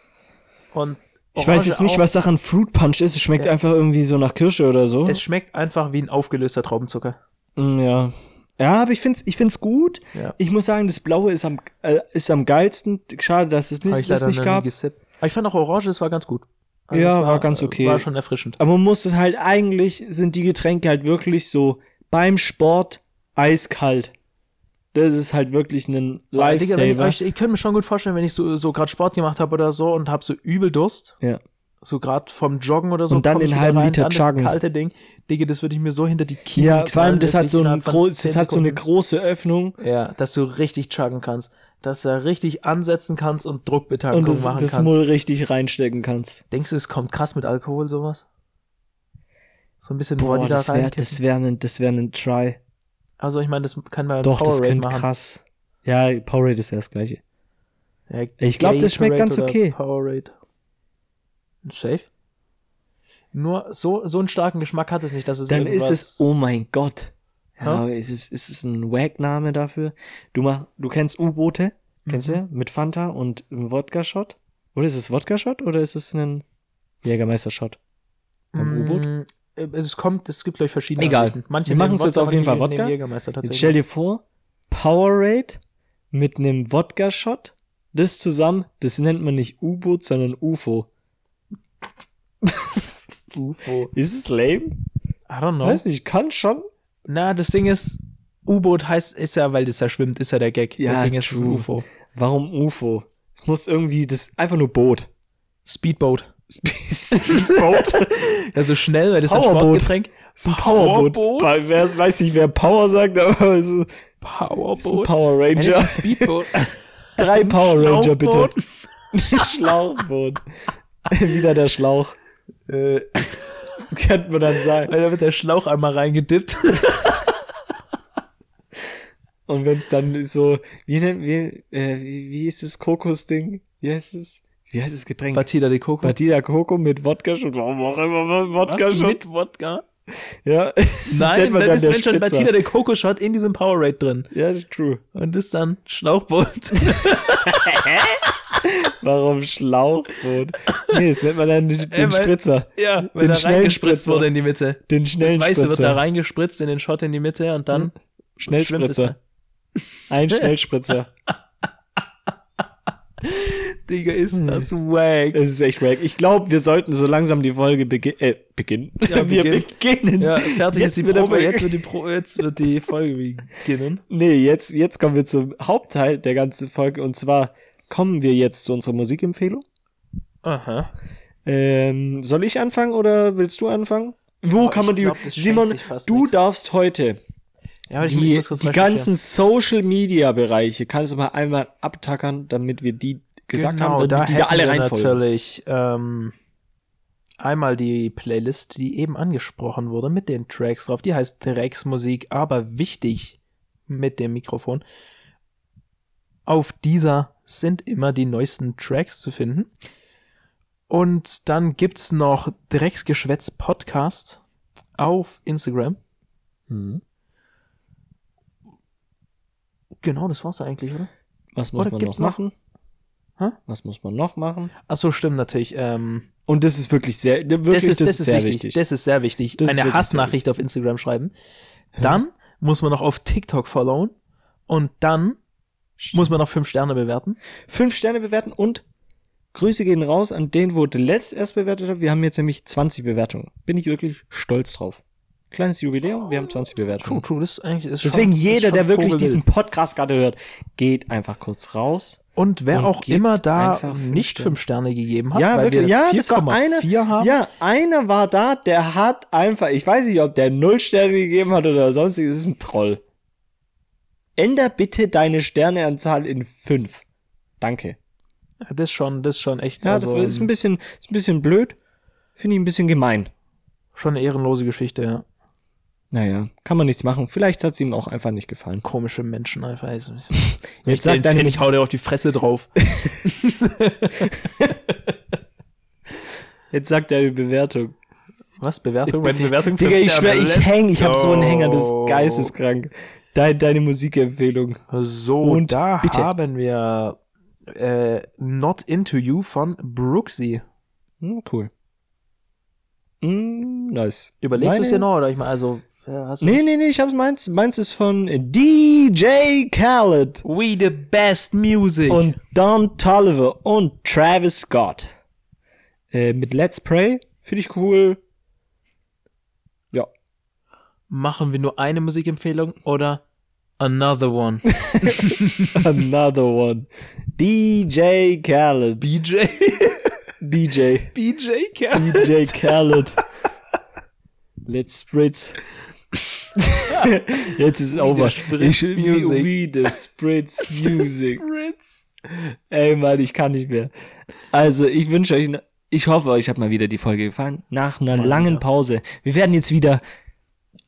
Und Ich weiß jetzt nicht, auch. was Sachen Fruit Punch ist. Es schmeckt Ja. einfach irgendwie so nach Kirsche oder so. Es schmeckt einfach wie ein aufgelöster Traubenzucker. Mm, ja. Ja, aber ich find's, ich find's gut. Ja. Ich muss sagen, das Blaue ist am, äh, ist am geilsten. Schade, dass es Hab nicht, ich das nicht gab. Aber ich fand auch Orange, das war ganz gut. Ja, es war ganz okay. War schon erfrischend. Aber man muss es halt, eigentlich sind die Getränke halt wirklich so beim Sport eiskalt. Das ist halt wirklich ein Lifesaver. ich, ich könnte mir schon gut vorstellen, wenn ich so, so gerade Sport gemacht habe oder so und habe so übel Durst, Ja. so gerade vom Joggen oder so, Und dann den halben Liter das joggen. kalte Ding, Digga, das würde ich mir so hinter die Knie Ja, vor allem, das hat so, ein groß, 10 das hat so eine große Öffnung. Ja, dass du richtig joggen kannst, dass du richtig ansetzen kannst und Druckbetankung Und das, machen das kannst. Mull richtig reinstecken kannst. Denkst du, es kommt krass mit Alkohol sowas? So ein bisschen Boah, Body da das wäre rein. das wär ein, das wär ein Try. Also ich meine, das kann man Doch, das Powerade könnte machen. krass. Ja, Powerade ist ja das gleiche. Ja, Ich glaub, das schmeckt ganz okay. Powerade. Safe. Nur so, so einen starken Geschmack hat es nicht, dass es Dann ist es, oh mein Gott. Ja, Ja? ist es, ist es ein Wack-Name dafür? Du mach, du kennst U-Boote, kennst Mhm. du? Mit Fanta und einem Wodka-Shot? Oder ist es Wodka-Shot oder ist es ein Jägermeister-Shot? Beim U-Boot? Mm, äh, Es kommt, es gibt gleich verschiedene Egal. Ansichten. Manche Wir machen es jetzt auf jeden Fall Wodka. Jetzt stell dir vor, Powerade mit einem Wodka-Shot, das zusammen, das nennt man nicht U-Boot, sondern UFO. UFO. Ist es lame? I don't know. Weiß nicht, kann schon. Na, das Ding ist, U-Boot heißt, ist ja, weil das ja schwimmt, ist ja der Gag. Ja, Deswegen ist es ein. UFO. Warum UFO? Es muss irgendwie, das, einfach nur Boot. Speedboat. Speedboat. Ja, so schnell, weil das ist ein Powerboat. Sportgetränk. Das ist ein Powerboot. Powerboot? Weil Wer weiß nicht, wer Power sagt, aber es ist es ist ein Powerboot. Power Ja, das ist Ranger. ein Speedboat. Drei Power Ranger, bitte. Schlauchboot. Wieder der Schlauch. Äh, Könnte man dann sagen. weil da wird der Schlauch einmal reingedippt. Und wenn es dann so, wie nennt, wie, äh, wie, wie ist das Kokosding? Wie heißt es? Wie heißt das Getränk? Batida de Coco. Batida Coco mit Wodka-Shot. Warum auch immer Wodka-Shot? mit Wodka? Ja. Das Nein, dann ist wenn schon Spritzer. Batida de Coco Shot in diesem Powerade drin. Ja, das ist true. Und ist dann Schlauchboot. Warum Schlauchboot? Nee, das nennt man dann den, den Äh, weil- Spritzer. ja, weil Den da reingespritzt Spritzer. wurde in die Mitte. Den Das schnellen Weiße wird da Spritzer. reingespritzt in den Shot in die Mitte und dann es Schnellspritzer. Ein Schnellspritzer. Digga, ist Hm. das wack. Es ist echt wack. Ich glaube, wir sollten so langsam die Folge begin äh, beginnen. Ja, wir beginnen. Ja, fertig Jetzt ist die Probe, jetzt wird die, Pro jetzt wird die Folge beginnen. Nee, jetzt, jetzt kommen wir zum Hauptteil der ganzen Folge. Und zwar kommen wir jetzt zu unserer Musikempfehlung. Aha. Ähm, soll ich anfangen oder willst du anfangen? Wo Boah, kann man die. glaub, Simon, du nix. darfst heute Ja, die, die ganzen Social Media Bereiche kannst du mal einmal abtackern, damit wir die gesagt genau, haben, da damit die da alle wir reinfolgen. natürlich ähm, einmal die Playlist, die eben angesprochen wurde, mit den Tracks drauf. Die heißt Tracks Musik, aber wichtig mit dem Mikrofon. Auf dieser sind immer die neuesten Tracks zu finden. Und dann gibt's noch Drecksgeschwätz Podcast auf Instagram. Mhm. Genau, das war's eigentlich, oder? Was muss Oder man noch noch- machen? Hä? Was muss man noch machen? Ach so, stimmt natürlich. Ähm, Und das ist wirklich sehr, wirklich, das ist, das ist sehr wichtig. wichtig. Das ist sehr wichtig. Das Eine Hassnachricht auf Instagram schreiben. Dann muss man noch auf TikTok followen. Und dann muss man noch fünf Sterne bewerten. Fünf Sterne bewerten und Grüße gehen raus an den, wo der letzt erst bewertet hat. Wir haben jetzt nämlich 20 Bewertungen. Bin ich wirklich stolz drauf. Kleines Jubiläum, wir haben 20 True, Bewertungen. true, das ist eigentlich ist Deswegen schon, ist jeder, schon der wirklich diesen Podcast gerade hört, geht einfach kurz raus. Und wer und auch immer da fünf nicht Sterne. fünf Sterne gegeben hat, Ja, weil wirklich, wir ja, das war 4,4 haben. Ja, einer war da, der hat einfach, ich weiß nicht, ob der null Sterne gegeben hat oder sonstiges, das ist ein Troll. Änder bitte deine Sterneanzahl in fünf. Danke. Das ist schon, das ist schon echt Ja, also, das ist ein bisschen, ist ein bisschen blöd. Finde ich ein bisschen gemein. schon eine ehrenlose Geschichte, ja. Naja, kann man nichts machen. Vielleicht hat es ihm auch einfach nicht gefallen. Komische Menschen einfach. Jetzt sagt deine ich hau dir auf die Fresse drauf. Jetzt sagt deine Bewertung. Was? Bewertung? Meine Bewertung? Digga, ich schwör, ich häng, ich habe so einen Hänger, das ist geisteskrank. Deine, deine Musikempfehlung. So, Und da bitte. haben wir äh, Not Into You von Brooksy. Hm, cool. Hm, nice. Überlegst du es dir noch oder ich meine, also hast du Nee, nee, nee, ich hab's meins. Meins ist von DJ Khaled We the best music. und Don Tolliver und Travis Scott. Äh, mit Let's Pray. Finde ich cool. Ja. Machen wir nur eine Musikempfehlung oder another one? Another one. DJ Khaled. BJ? DJ. BJ Kerr. DJ Khaled. Let's Spritz. Jetzt ist es over. Spritz Ich, Music. wie, the Spritz Music. Fritz. Ey, Mann, ich kann nicht mehr. Also, ich wünsche euch, ich hoffe, euch hat mal wieder die Folge gefallen. Nach einer Mal langen wieder. Pause. Wir werden jetzt wieder,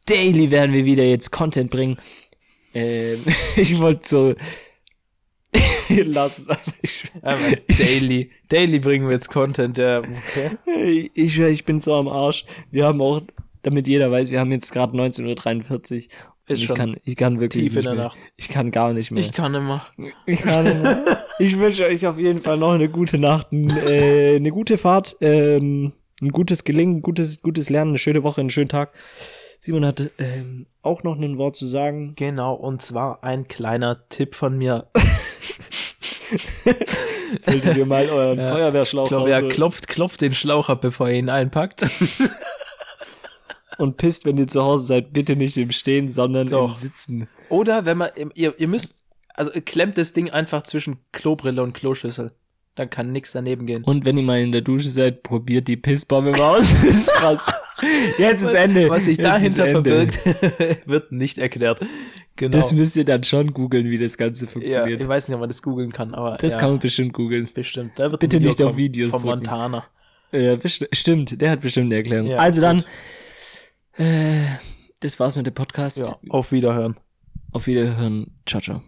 daily werden wir wieder jetzt Content bringen. Ähm, ich wollte so, lass es einfach. Aber daily. Daily bringen wir jetzt Content, ja. Okay. ich, ich bin so am Arsch. Wir haben auch, damit jeder weiß, wir haben jetzt gerade 19.43 Uhr. Ist ich kann, ich kann wirklich tief in nicht der mehr. Nacht. Ich kann gar nicht mehr. Ich kann immer. Ich kann nicht mehr. Ich wünsche euch auf jeden Fall noch eine gute Nacht, ein, äh, eine gute Fahrt, ähm, ein gutes Gelingen, ein gutes, gutes Lernen, eine schöne Woche, einen schönen Tag. Simon hat ähm, auch noch ein Wort zu sagen. Genau, und zwar ein kleiner Tipp von mir. Solltet ihr mal euren Ja. Feuerwehrschlauch Ich glaube, er klopft, klopft den Schlauch ab, bevor er ihn einpackt. Und pisst, wenn ihr zu Hause seid, bitte nicht im Stehen, sondern im Doch. Sitzen. Oder wenn man, ihr, ihr müsst, also ihr klemmt das Ding einfach zwischen Klobrille und Kloschüssel. Dann kann nichts daneben gehen. Und wenn ihr mal in der Dusche seid, probiert die Pissbombe mal aus. Das ist krass. Jetzt ist Ende. Was sich Jetzt dahinter verbirgt, wird nicht erklärt. Genau. Das müsst ihr dann schon googeln, wie das Ganze ja, funktioniert. ich weiß nicht, ob man das googeln kann, aber das ja, kann man bestimmt googeln. bestimmt. Da wird Bitte nicht auf Videos Von. Montana. Ja, besti stimmt, der hat bestimmt eine Erklärung. Ja, also dann, gut. Äh, das war's mit dem Podcast. Ja, auf Wiederhören. Auf Wiederhören. Ciao, ciao.